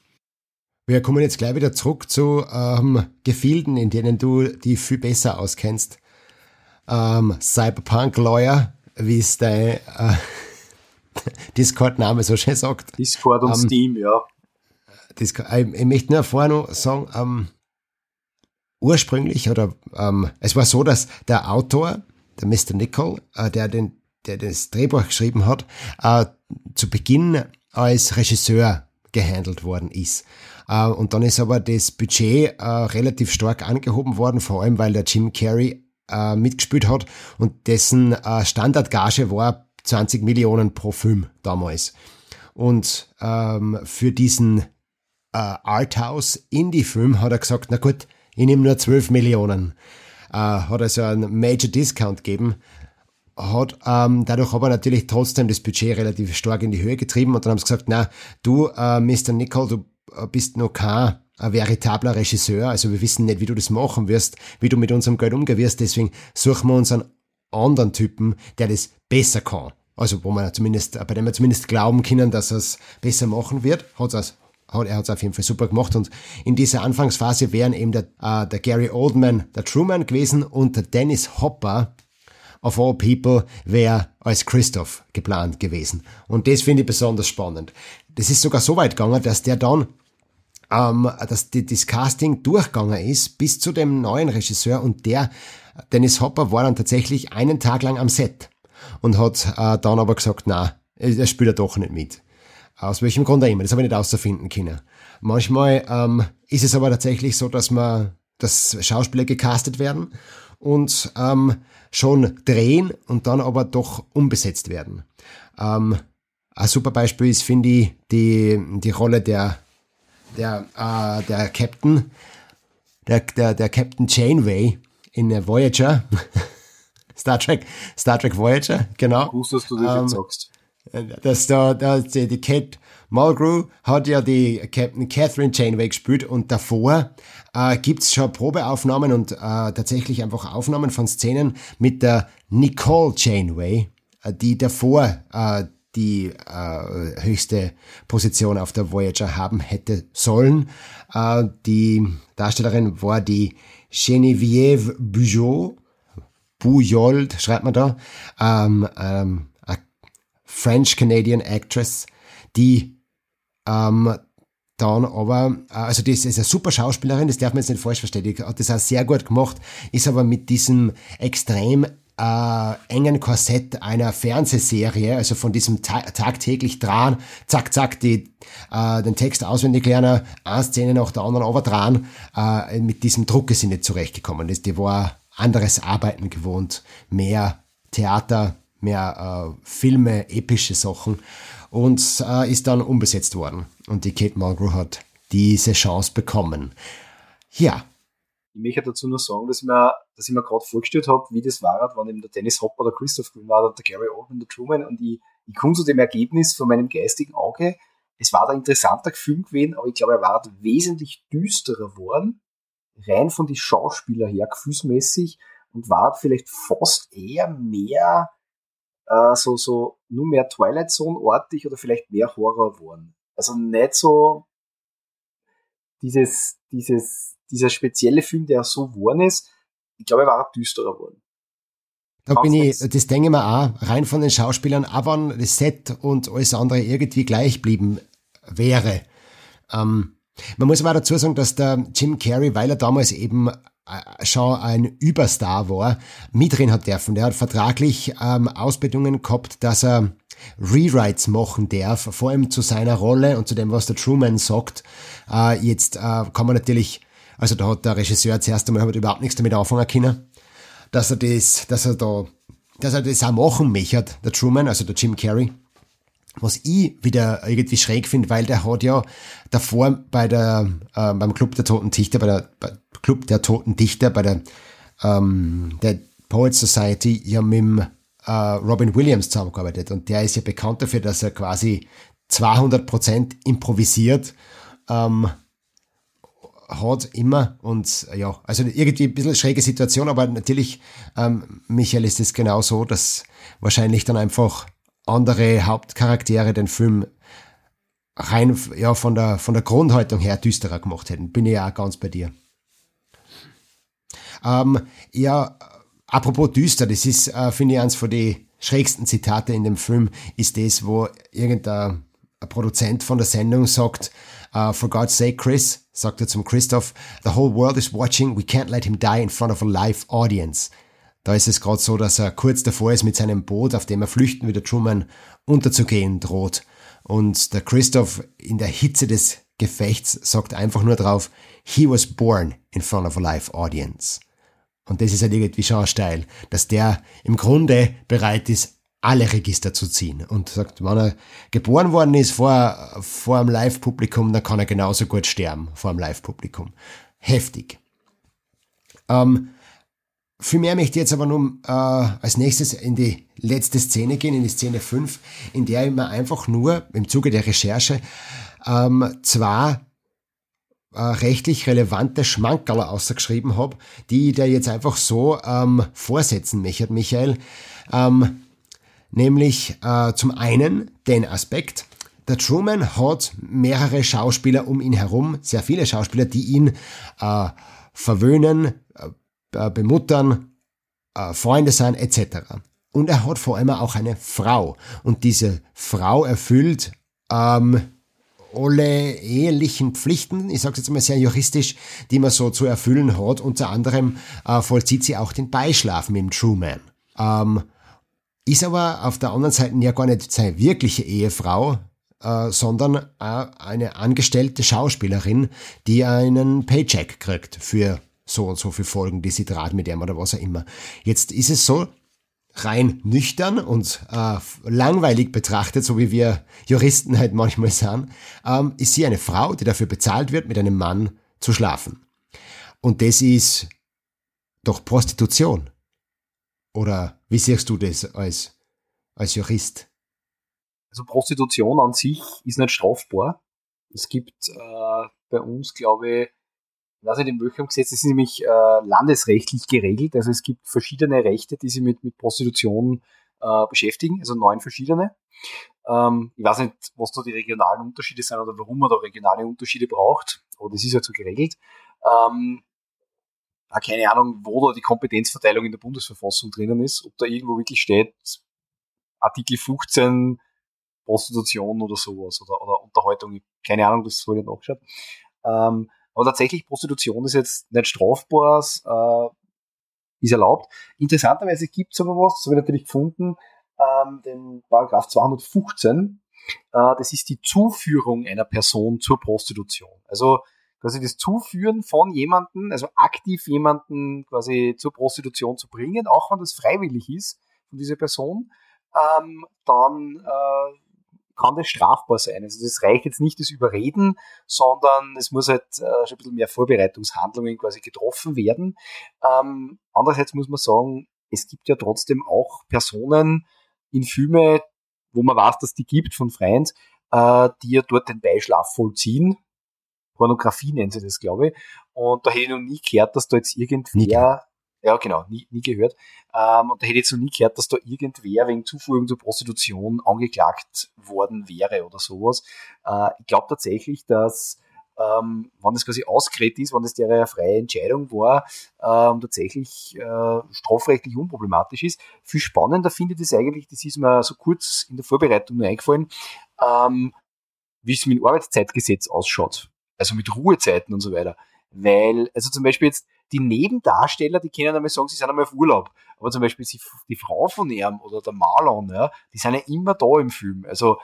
Wir kommen jetzt gleich wieder zurück zu ähm, Gefilden, in denen du die viel besser auskennst. Ähm, Cyberpunk Lawyer, wie es dein äh, Discord-Name so schön sagt. Discord und ähm, Steam, ja. Discord, ich, ich möchte nur vorher noch sagen, ähm, ursprünglich oder ähm, es war so, dass der Autor der Mr. Nicol, äh, der den, der das Drehbuch geschrieben hat, äh, zu Beginn als Regisseur gehandelt worden ist. Äh, und dann ist aber das Budget äh, relativ stark angehoben worden, vor allem weil der Jim Carrey äh, mitgespielt hat und dessen äh, Standardgage war 20 Millionen pro Film damals. Und ähm, für diesen äh, Arthouse Indie-Film hat er gesagt, na gut, ich nehme nur 12 Millionen. Äh, hat also einen Major Discount gegeben. Hat ähm, dadurch aber natürlich trotzdem das Budget relativ stark in die Höhe getrieben und dann haben sie gesagt, na, du, äh, Mr. Nicole, du äh, bist noch kein ein veritabler Regisseur, also wir wissen nicht, wie du das machen wirst, wie du mit unserem Geld umgehen wirst, deswegen suchen wir uns einen anderen Typen, der das besser kann. Also wo man zumindest, bei dem wir zumindest glauben können, dass er es besser machen wird, hat es hat, er hat es auf jeden Fall super gemacht und in dieser Anfangsphase wären eben der, äh, der Gary Oldman der Truman gewesen und der Dennis Hopper of all people wäre als Christoph geplant gewesen. Und das finde ich besonders spannend. Das ist sogar so weit gegangen, dass der dann ähm, dass die, das Casting durchgegangen ist bis zu dem neuen Regisseur und der, Dennis Hopper, war dann tatsächlich einen Tag lang am Set und hat äh, dann aber gesagt, na, er spielt er doch nicht mit. Aus welchem Grund auch immer, das habe ich nicht auszufinden können. Manchmal ähm, ist es aber tatsächlich so, dass man, dass Schauspieler gecastet werden und ähm, schon drehen und dann aber doch umbesetzt werden. Ähm, ein super Beispiel ist, finde ich, die, die Rolle der der, äh, der Captain, der, der, der Captain Janeway in der Voyager. Star Trek, Star Trek Voyager, genau. Gut, dass du das ähm, jetzt sagst. Das, da, da, die, Kate Mulgrew hat ja die Captain Catherine Janeway gespielt und davor äh, gibt's schon Probeaufnahmen und äh, tatsächlich einfach Aufnahmen von Szenen mit der Nicole Janeway, äh, die davor äh, die äh, höchste Position auf der Voyager haben hätte sollen. Äh, die Darstellerin war die Geneviève Bugeaud, Bujold schreibt man da, ähm, ähm, French-Canadian Actress, die ähm, dann aber, äh, also das ist eine super Schauspielerin, das darf man jetzt nicht falsch verstehen, die hat das auch sehr gut gemacht, ist aber mit diesem extrem äh, engen Korsett einer Fernsehserie, also von diesem ta tagtäglich dran, zack, zack, die, äh, den Text auswendig lernen, eine Szene nach der anderen aber dran, äh, mit diesem Druck ist sie nicht zurechtgekommen. Die war anderes Arbeiten gewohnt, mehr Theater, mehr äh, Filme, epische Sachen und äh, ist dann umbesetzt worden. Und die Kate Mulgrew hat diese Chance bekommen. Ja, ich möchte dazu nur sagen, dass ich mir, mir gerade vorgestellt habe, wie das war, wenn eben der Dennis Hopper, der Christoph Green war, der Gary Oldman, der Truman und ich, ich komme zu dem Ergebnis von meinem geistigen Auge, es war ein interessanter Film gewesen, aber ich glaube, er war wesentlich düsterer geworden, rein von die Schauspieler her, gefühlsmäßig und war vielleicht fast eher mehr äh, so, so nur mehr Twilight Zone-artig oder vielleicht mehr Horror geworden. Also nicht so dieses, dieses dieser spezielle Film, der so geworden ist, ich glaube, er war düsterer geworden. Da bin ich, das denke ich mir auch, rein von den Schauspielern, aber das Set und alles andere irgendwie gleich blieben wäre. Ähm, man muss aber dazu sagen, dass der Jim Carrey, weil er damals eben schon ein Überstar war, mitreden hat dürfen. Der hat vertraglich ähm, Ausbildungen gehabt, dass er Rewrites machen darf, vor allem zu seiner Rolle und zu dem, was der Truman sagt. Äh, jetzt äh, kann man natürlich also da hat der Regisseur zuerst einmal überhaupt nichts damit anfangen können, dass er das, dass er da, dass er das auch machen möchte, der Truman, also der Jim Carrey. Was ich wieder irgendwie schräg finde, weil der hat ja davor bei der, äh, beim Club der Toten Dichter, bei der bei Club der Toten Dichter, bei der, ähm, der Poets Society ja mit dem, äh, Robin Williams zusammengearbeitet und der ist ja bekannt dafür, dass er quasi 200% improvisiert ähm, hat immer und ja, also irgendwie ein bisschen schräge Situation, aber natürlich, ähm, Michael, ist es genau so, dass wahrscheinlich dann einfach andere Hauptcharaktere den Film rein ja, von, der, von der Grundhaltung her düsterer gemacht hätten. Bin ich ja auch ganz bei dir. Ähm, ja, apropos düster, das ist, äh, finde ich, eins von den schrägsten Zitate in dem Film, ist das, wo irgendein Produzent von der Sendung sagt, Uh, for God's sake, Chris, sagt er zum Christoph, the whole world is watching, we can't let him die in front of a live audience. Da ist es gerade so, dass er kurz davor ist mit seinem Boot, auf dem er flüchten will, der Truman unterzugehen droht. Und der Christoph in der Hitze des Gefechts sagt einfach nur drauf, he was born in front of a live audience. Und das ist halt irgendwie schon steil, dass der im Grunde bereit ist, alle Register zu ziehen und sagt, wenn er geboren worden ist vor, vor einem Live-Publikum, dann kann er genauso gut sterben vor einem Live-Publikum. Heftig. Ähm, viel mehr möchte ich jetzt aber nun äh, als nächstes in die letzte Szene gehen, in die Szene 5, in der ich mir einfach nur im Zuge der Recherche ähm, zwei äh, rechtlich relevante Schmankerl ausgeschrieben habe, die ich dir jetzt einfach so ähm, vorsetzen möchte, Michael. Ähm, nämlich äh, zum einen den Aspekt, der Truman hat mehrere Schauspieler um ihn herum, sehr viele Schauspieler, die ihn äh, verwöhnen, äh, bemuttern, äh, Freunde sein etc. Und er hat vor allem auch eine Frau. Und diese Frau erfüllt ähm, alle ehelichen Pflichten, ich sage jetzt mal sehr juristisch, die man so zu erfüllen hat. Unter anderem äh, vollzieht sie auch den Beischlaf mit dem Truman. Ähm, ist aber auf der anderen Seite ja gar nicht seine wirkliche Ehefrau, äh, sondern äh, eine angestellte Schauspielerin, die einen Paycheck kriegt für so und so viele Folgen, die sie draht mit ihm oder was auch immer. Jetzt ist es so, rein nüchtern und äh, langweilig betrachtet, so wie wir Juristen halt manchmal sagen, ähm, ist sie eine Frau, die dafür bezahlt wird, mit einem Mann zu schlafen. Und das ist doch Prostitution. Oder wie siehst du das als, als Jurist? Also Prostitution an sich ist nicht strafbar. Es gibt äh, bei uns, glaube ich, weiß nicht in welchem Gesetz, das ist nämlich äh, landesrechtlich geregelt. Also es gibt verschiedene Rechte, die sich mit, mit Prostitution äh, beschäftigen, also neun verschiedene. Ähm, ich weiß nicht, was da die regionalen Unterschiede sind oder warum man da regionale Unterschiede braucht, aber das ist halt so geregelt. Ähm, keine Ahnung, wo da die Kompetenzverteilung in der Bundesverfassung drinnen ist, ob da irgendwo wirklich steht, Artikel 15 Prostitution oder sowas oder, oder Unterhaltung, keine Ahnung, das soll ich nachschauen. Ähm, aber tatsächlich, Prostitution ist jetzt nicht strafbar, äh, ist erlaubt. Interessanterweise gibt es aber was, das habe ich natürlich gefunden, ähm, den Paragraph 215. Äh, das ist die Zuführung einer Person zur Prostitution. Also quasi das Zuführen von jemanden, also aktiv jemanden quasi zur Prostitution zu bringen, auch wenn das freiwillig ist von dieser Person, ähm, dann äh, kann das strafbar sein. Also das reicht jetzt nicht das Überreden, sondern es muss halt äh, schon ein bisschen mehr Vorbereitungshandlungen quasi getroffen werden. Ähm, andererseits muss man sagen, es gibt ja trotzdem auch Personen in Filme, wo man weiß, dass die gibt von Freund, äh, die ja dort den Beischlaf vollziehen. Pornografie nennen sie das, glaube ich. Und da hätte ich noch nie gehört, dass da jetzt irgendwer ja, genau, nie, nie gehört. Ähm, und da hätte ich jetzt noch nie gehört, dass da irgendwer wegen Zuführung zur Prostitution angeklagt worden wäre oder sowas. Äh, ich glaube tatsächlich, dass ähm, wenn das quasi ausgeredet ist, wenn das der freie Entscheidung war, ähm, tatsächlich äh, strafrechtlich unproblematisch ist. Viel spannender finde ich das eigentlich, das ist mir so kurz in der Vorbereitung nur eingefallen, ähm, wie es mit dem Arbeitszeitgesetz ausschaut. Also mit Ruhezeiten und so weiter. Weil, also zum Beispiel jetzt die Nebendarsteller, die können einmal sagen, sie sind einmal auf Urlaub. Aber zum Beispiel die Frau von ihm oder der Marlon, ja, die sind ja immer da im Film. Also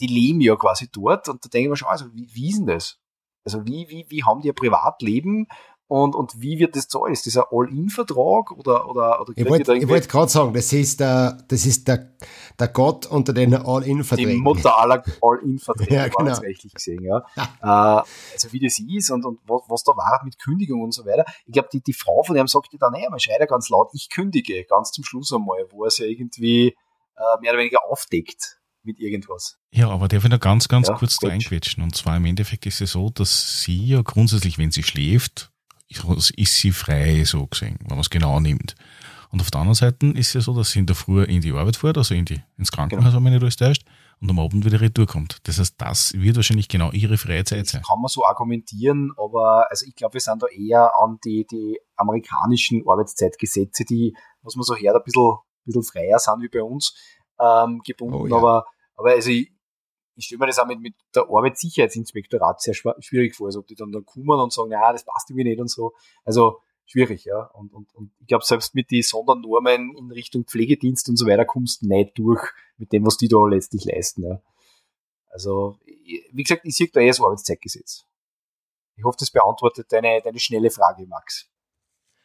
die leben ja quasi dort und da denke ich mir schon, also wie, wie ist denn das? Also wie, wie, wie haben die ein Privatleben und, und wie wird das zahlen? Ist das ein All-In-Vertrag oder, oder, oder Ich wollte wollt gerade sagen, das ist der, das ist der, der Gott unter den All-In-Verträgen. Die Mutter aller All-In-Verträge, ja, genau. rechtlich gesehen, ja. äh, also wie das ist und, und was, was da war mit Kündigung und so weiter. Ich glaube, die, die Frau von ihm sagte dann, naja, man schreit ja ganz laut, ich kündige, ganz zum Schluss einmal, wo er es ja irgendwie äh, mehr oder weniger aufdeckt mit irgendwas. Ja, aber darf ich noch ganz, ganz ja, kurz da einquetschen. Und zwar im Endeffekt ist es so, dass sie ja grundsätzlich, wenn sie schläft, ist sie frei, so gesehen, wenn man es genau nimmt. Und auf der anderen Seite ist es ja so, dass sie in der Früh in die Arbeit fährt, also in die, ins Krankenhaus, genau. wenn man nicht alles täuscht, und am Abend wieder retour kommt. Das heißt, das wird wahrscheinlich genau ihre freie Zeit sein. Das kann man so argumentieren, aber also ich glaube, wir sind da eher an die, die amerikanischen Arbeitszeitgesetze, die, was man so hört, ein bisschen, ein bisschen freier sind wie bei uns, ähm, gebunden. Oh, ja. Aber, aber also ich, ich stelle mir das auch mit, mit der Arbeitssicherheitsinspektorat sehr schwierig vor, also ob die dann da kommen und sagen, ja, das passt irgendwie nicht und so. Also schwierig, ja. Und, und, und ich glaube, selbst mit den Sondernormen in Richtung Pflegedienst und so weiter kommst du nicht durch mit dem, was die da letztlich leisten, ja. Also, wie gesagt, ich sehe da eher so Arbeitszeitgesetz. Ich hoffe, das beantwortet deine, deine schnelle Frage, Max.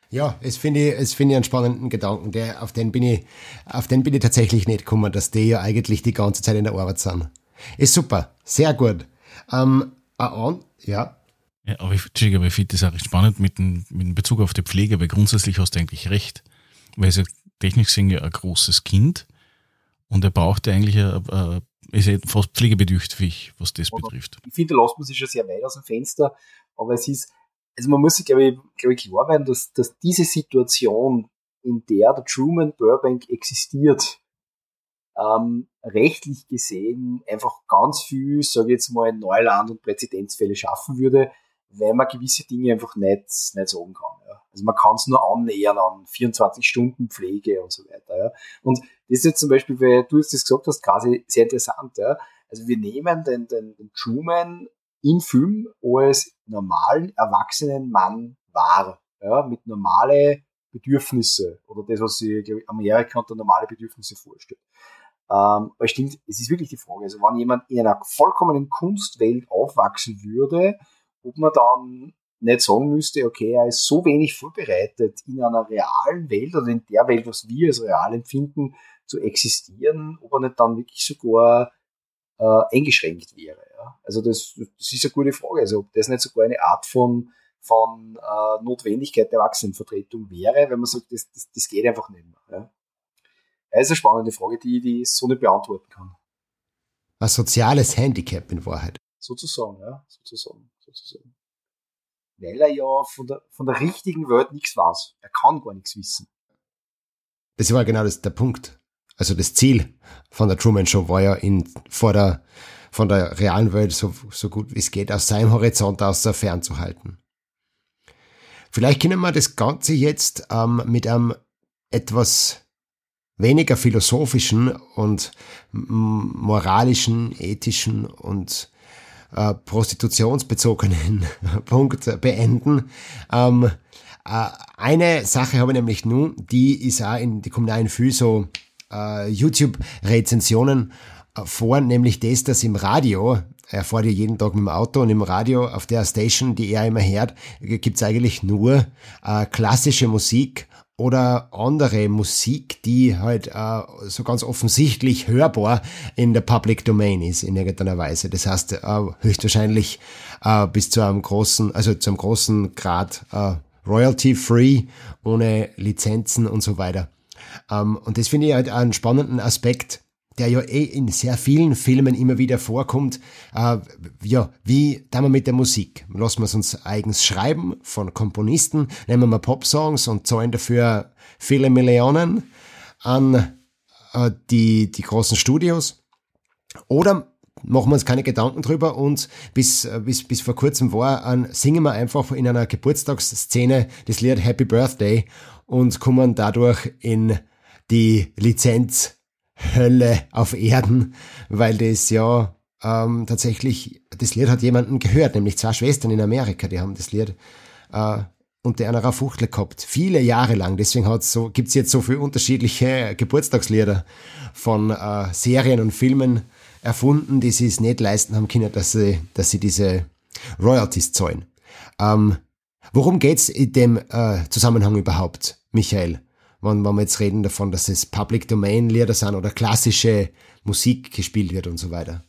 Ja, es finde ich, es finde ich einen spannenden Gedanken, der, auf den bin ich, auf den bin ich tatsächlich nicht gekommen, dass die ja eigentlich die ganze Zeit in der Arbeit sind. Ist super. Sehr gut. Ähm, on, ja. Ja, aber ich, aber ich finde das auch recht spannend mit dem, mit dem Bezug auf die Pflege, weil grundsätzlich hast du eigentlich recht. Weil es ja technisch gesehen ja ein großes Kind und er braucht ja eigentlich, ein, ein, ist ja fast pflegebedürftig, was das aber betrifft. Ich finde, da lässt man sich schon sehr weit aus dem Fenster, aber es ist, also man muss sich, glaube ich, glaube ich klar werden, dass, dass diese Situation, in der der Truman Burbank existiert, ähm, rechtlich gesehen einfach ganz viel, sage ich jetzt mal, Neuland und Präzedenzfälle schaffen würde, weil man gewisse Dinge einfach nicht, nicht sagen kann. Ja. Also man kann es nur annähern an 24 Stunden Pflege und so weiter. Ja. Und das ist jetzt zum Beispiel, weil du jetzt das gesagt hast, quasi sehr interessant. Ja. Also wir nehmen den, den, den Truman im Film als normalen, erwachsenen Mann wahr. Ja, mit normale Bedürfnisse oder das, was sich Amerika unter normale Bedürfnisse vorstellt. Ähm, aber stimmt, es ist wirklich die Frage, also wenn jemand in einer vollkommenen Kunstwelt aufwachsen würde, ob man dann nicht sagen müsste, okay, er ist so wenig vorbereitet, in einer realen Welt oder in der Welt, was wir als real empfinden, zu existieren, ob er nicht dann wirklich sogar äh, eingeschränkt wäre. Ja? Also das, das ist eine gute Frage. Also ob das nicht sogar eine Art von, von äh, Notwendigkeit der Erwachsenenvertretung wäre, wenn man sagt, das, das, das geht einfach nicht mehr. Ja? Das ist eine spannende Frage, die, die ich so nicht beantworten kann. Ein soziales Handicap in Wahrheit. Sozusagen, ja, sozusagen, sozusagen. Weil er ja von der, von der richtigen Welt nichts weiß. Er kann gar nichts wissen. Das war genau das, der Punkt. Also das Ziel von der Truman Show war ja in, vor der, von der realen Welt so, so gut wie es geht aus seinem Horizont aus so fernzuhalten. Vielleicht können wir das Ganze jetzt ähm, mit einem etwas weniger philosophischen und moralischen, ethischen und äh, prostitutionsbezogenen Punkt beenden. Ähm, äh, eine Sache habe ich nämlich nun, die ist auch in, die viel so äh, YouTube-Rezensionen äh, vor, nämlich das, dass im Radio, er fährt ja jeden Tag mit dem Auto und im Radio auf der Station, die er immer hört, gibt's eigentlich nur äh, klassische Musik oder andere Musik, die halt äh, so ganz offensichtlich hörbar in der Public Domain ist in irgendeiner Weise. Das heißt äh, höchstwahrscheinlich äh, bis zu einem großen, also zu einem großen Grad äh, royalty free, ohne Lizenzen und so weiter. Ähm, und das finde ich halt einen spannenden Aspekt, der ja eh in sehr vielen Filmen immer wieder vorkommt. Äh, ja, wie da wir mit der Musik? Lassen wir es uns eigens schreiben von Komponisten, nehmen wir Pop-Songs und zahlen dafür viele Millionen an äh, die, die großen Studios. Oder machen wir uns keine Gedanken drüber und bis, äh, bis, bis vor kurzem war, an, singen wir einfach in einer Geburtstagsszene das Lied Happy Birthday und kommen dadurch in die Lizenzhölle auf Erden, weil das ja ähm, tatsächlich, das Lied hat jemanden gehört, nämlich zwei Schwestern in Amerika, die haben das Lied äh, unter einer Fuchtel gehabt, viele Jahre lang. Deswegen hat's so, gibt's jetzt so viele unterschiedliche Geburtstagslieder von äh, Serien und Filmen erfunden, die sie es nicht leisten haben können, dass sie, dass sie diese Royalties zahlen. Ähm, worum geht's in dem äh, Zusammenhang überhaupt, Michael? Wenn, wenn wir jetzt reden davon, dass es Public Domain Lieder sind oder klassische Musik gespielt wird und so weiter?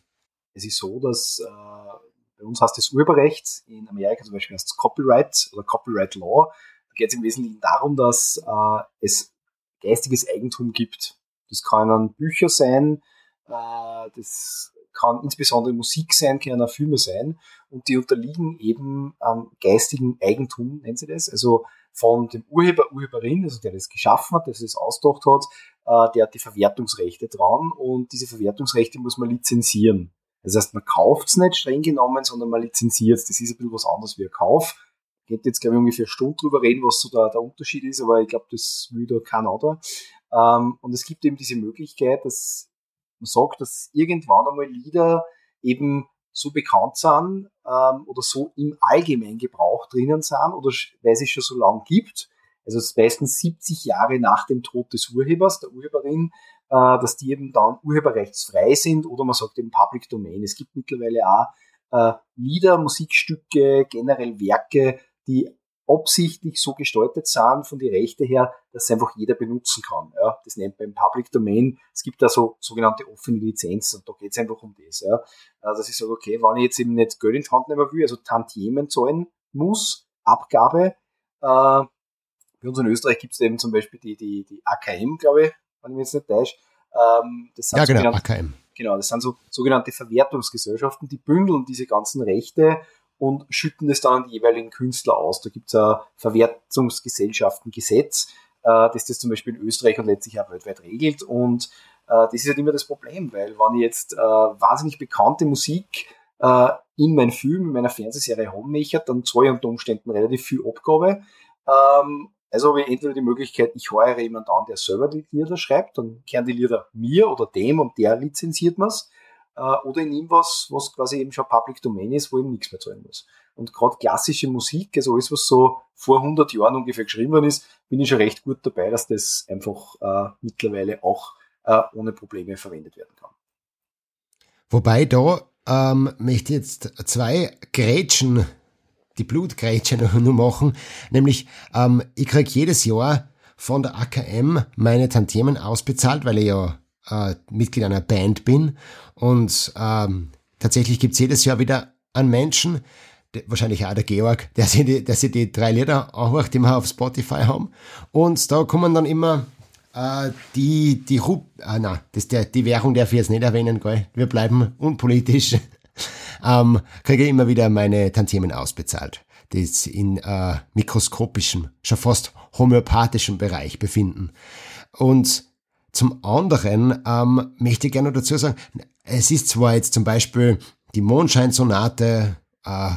Es ist so, dass äh, bei uns heißt das Urheberrecht, in Amerika zum Beispiel heißt es Copyright oder Copyright Law. Da geht es im Wesentlichen darum, dass äh, es geistiges Eigentum gibt. Das können Bücher sein, äh, das kann insbesondere Musik sein, können auch Filme sein und die unterliegen eben ähm, geistigen Eigentum, nennt sie das. Also von dem Urheber, Urheberin, also der das geschaffen hat, der es ausgedacht hat, äh, der hat die Verwertungsrechte dran und diese Verwertungsrechte muss man lizenzieren. Das heißt, man kauft es nicht streng genommen, sondern man lizenziert es. Das ist ein bisschen was anderes wie ein Kauf. Geht jetzt, glaube ich, ungefähr eine Stunde drüber reden, was so da der Unterschied ist, aber ich glaube, das will da kein anderer. Ähm, und es gibt eben diese Möglichkeit, dass man sagt, dass irgendwann einmal Lieder eben so bekannt sind, ähm, oder so im allgemeinen Gebrauch drinnen sind oder weil es schon so lang gibt, also meistens 70 Jahre nach dem Tod des Urhebers, der Urheberin, äh, dass die eben dann urheberrechtsfrei sind oder man sagt eben Public Domain. Es gibt mittlerweile auch äh, Lieder, Musikstücke, generell Werke, die absichtlich so gestaltet sind von die Rechte her, dass einfach jeder benutzen kann. Ja. Das nennt man Public Domain. Es gibt da so sogenannte offene Lizenzen und da geht es einfach um das. Ja. Äh, dass ich sage, okay, wenn ich jetzt eben nicht Geld in die Hand nehmen will, also Tantiemen zahlen muss, Abgabe, äh, bei uns in Österreich gibt es eben zum Beispiel die, die, die AKM, glaube ich, wenn ich mich jetzt nicht täusche. Ähm, das sind ja, genau, AKM. Genau, das sind so sogenannte Verwertungsgesellschaften, die bündeln diese ganzen Rechte und schütten das dann an die jeweiligen Künstler aus. Da gibt es ein Verwertungsgesellschaftengesetz, äh, das das zum Beispiel in Österreich und letztlich auch weltweit regelt. Und äh, das ist halt immer das Problem, weil wenn ich jetzt äh, wahnsinnig bekannte Musik in meinen Film, in meiner Fernsehserie möchte, dann zahle ich unter Umständen relativ viel Abgabe. Ähm, also habe ich entweder die Möglichkeit, ich heuere jemanden an, der selber die Lieder schreibt, dann kehren die Lieder mir oder dem und der lizenziert mir's. Äh, oder ich nehme was, was quasi eben schon Public Domain ist, wo ich nichts mehr zahlen muss. Und gerade klassische Musik, also alles, was so vor 100 Jahren ungefähr geschrieben worden ist, bin ich schon recht gut dabei, dass das einfach äh, mittlerweile auch äh, ohne Probleme verwendet werden kann. Wobei da ähm, möchte ich jetzt zwei Grätschen die Blutgrätsche nur machen. Nämlich, ähm, ich krieg jedes Jahr von der AKM meine Tantiemen ausbezahlt, weil ich ja äh, Mitglied einer Band bin. Und ähm, tatsächlich gibt's jedes Jahr wieder einen Menschen, der, wahrscheinlich auch der Georg, der sich die, der sich die drei Lieder anhört, die wir auf Spotify haben. Und da kommen dann immer äh, die, die Rup, ah, na, das der, die Währung darf ich jetzt nicht erwähnen, gell? Wir bleiben unpolitisch ähm, kriege ich immer wieder meine Tantiemen ausbezahlt, die sich in äh, mikroskopischem, schon fast homöopathischem Bereich befinden. Und zum anderen ähm, möchte ich gerne dazu sagen, es ist zwar jetzt zum Beispiel die Mondscheinsonate, äh,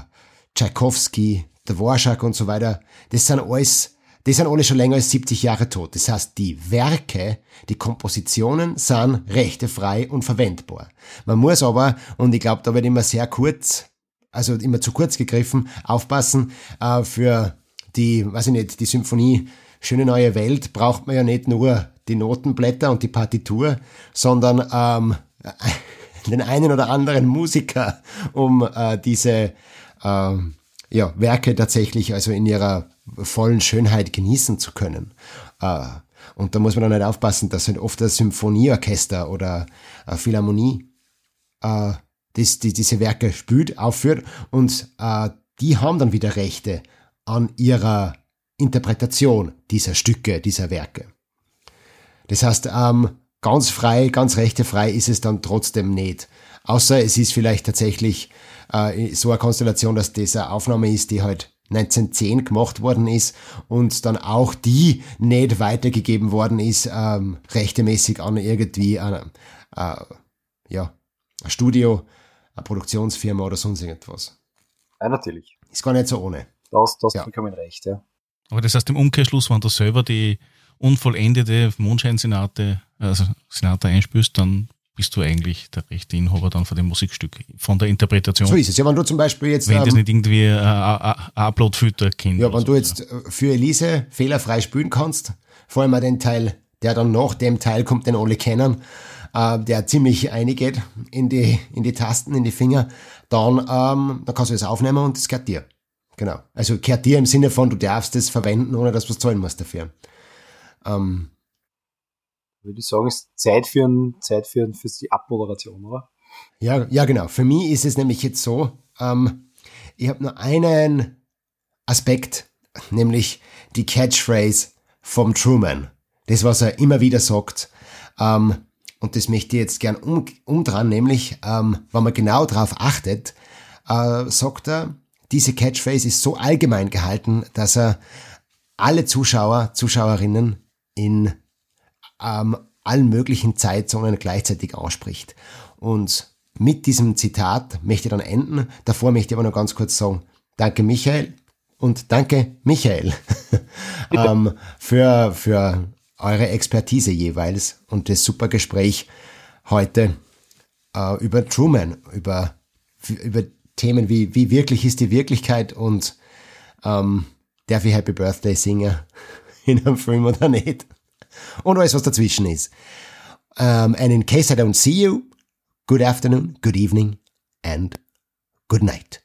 Tchaikovsky, der Warschak und so weiter, das sind alles die sind alle schon länger als 70 Jahre tot. Das heißt, die Werke, die Kompositionen sind rechtefrei und verwendbar. Man muss aber, und ich glaube, da wird immer sehr kurz, also immer zu kurz gegriffen, aufpassen, äh, für die, weiß ich nicht, die Symphonie Schöne neue Welt braucht man ja nicht nur die Notenblätter und die Partitur, sondern ähm, den einen oder anderen Musiker, um äh, diese äh, ja, Werke tatsächlich also in ihrer vollen Schönheit genießen zu können. Äh, und da muss man dann nicht aufpassen, dass halt oft das Symphonieorchester oder eine Philharmonie äh, das, die, diese Werke spielt, aufführt und äh, die haben dann wieder Rechte an ihrer Interpretation dieser Stücke, dieser Werke. Das heißt, ähm, ganz frei, ganz rechtefrei ist es dann trotzdem nicht. Außer es ist vielleicht tatsächlich äh, so eine Konstellation, dass das eine Aufnahme ist, die halt 1910 gemacht worden ist und dann auch die nicht weitergegeben worden ist, ähm, rechtemäßig an irgendwie ein, äh, ja, ein Studio, eine Produktionsfirma oder sonst irgendwas. Ja, natürlich. Ist gar nicht so ohne. Das, das ja. vollkommen recht, ja. Aber das heißt im Umkehrschluss, wenn du selber die unvollendete Mondscheinsinate, also Sinate einspürst, dann bist du eigentlich der rechte Inhaber dann von dem Musikstück, von der Interpretation. So ist es. Ja, wenn du zum Beispiel jetzt... Wenn ähm, das nicht irgendwie äh, Upload-Filter kennt. Ja, wenn du jetzt so. Äh, für Elise fehlerfrei spielen kannst, vor allem den Teil, der dann nach dem Teil kommt, den alle kennen, äh, der ziemlich eingeht in die, in die Tasten, in die Finger, dann, ähm, dann kannst du es aufnehmen und es gehört dir. Genau. Also gehört dir im Sinne von, du darfst es verwenden, ohne dass du was zahlen musst dafür. Ähm, würde ich sagen, ist Zeit für, ein, Zeit für, ein, für die Abmoderation, oder? Ja, ja, genau. Für mich ist es nämlich jetzt so, ähm, ich habe nur einen Aspekt, nämlich die Catchphrase vom Truman. Das, was er immer wieder sagt. Ähm, und das möchte ich jetzt gern um, umdran, nämlich, ähm, wenn man genau darauf achtet, äh, sagt er, diese Catchphrase ist so allgemein gehalten, dass er alle Zuschauer, Zuschauerinnen in ähm, allen möglichen Zeitzonen gleichzeitig ausspricht. Und mit diesem Zitat möchte ich dann enden. Davor möchte ich aber noch ganz kurz sagen, danke Michael und danke Michael ähm, für, für eure Expertise jeweils und das super Gespräch heute äh, über Truman, über, über Themen wie, wie wirklich ist die Wirklichkeit und ähm, darf ich Happy Birthday singen in einem Film oder nicht? Und alles, was dazwischen ist. Um, and in case I don't see you, good afternoon, good evening, and good night.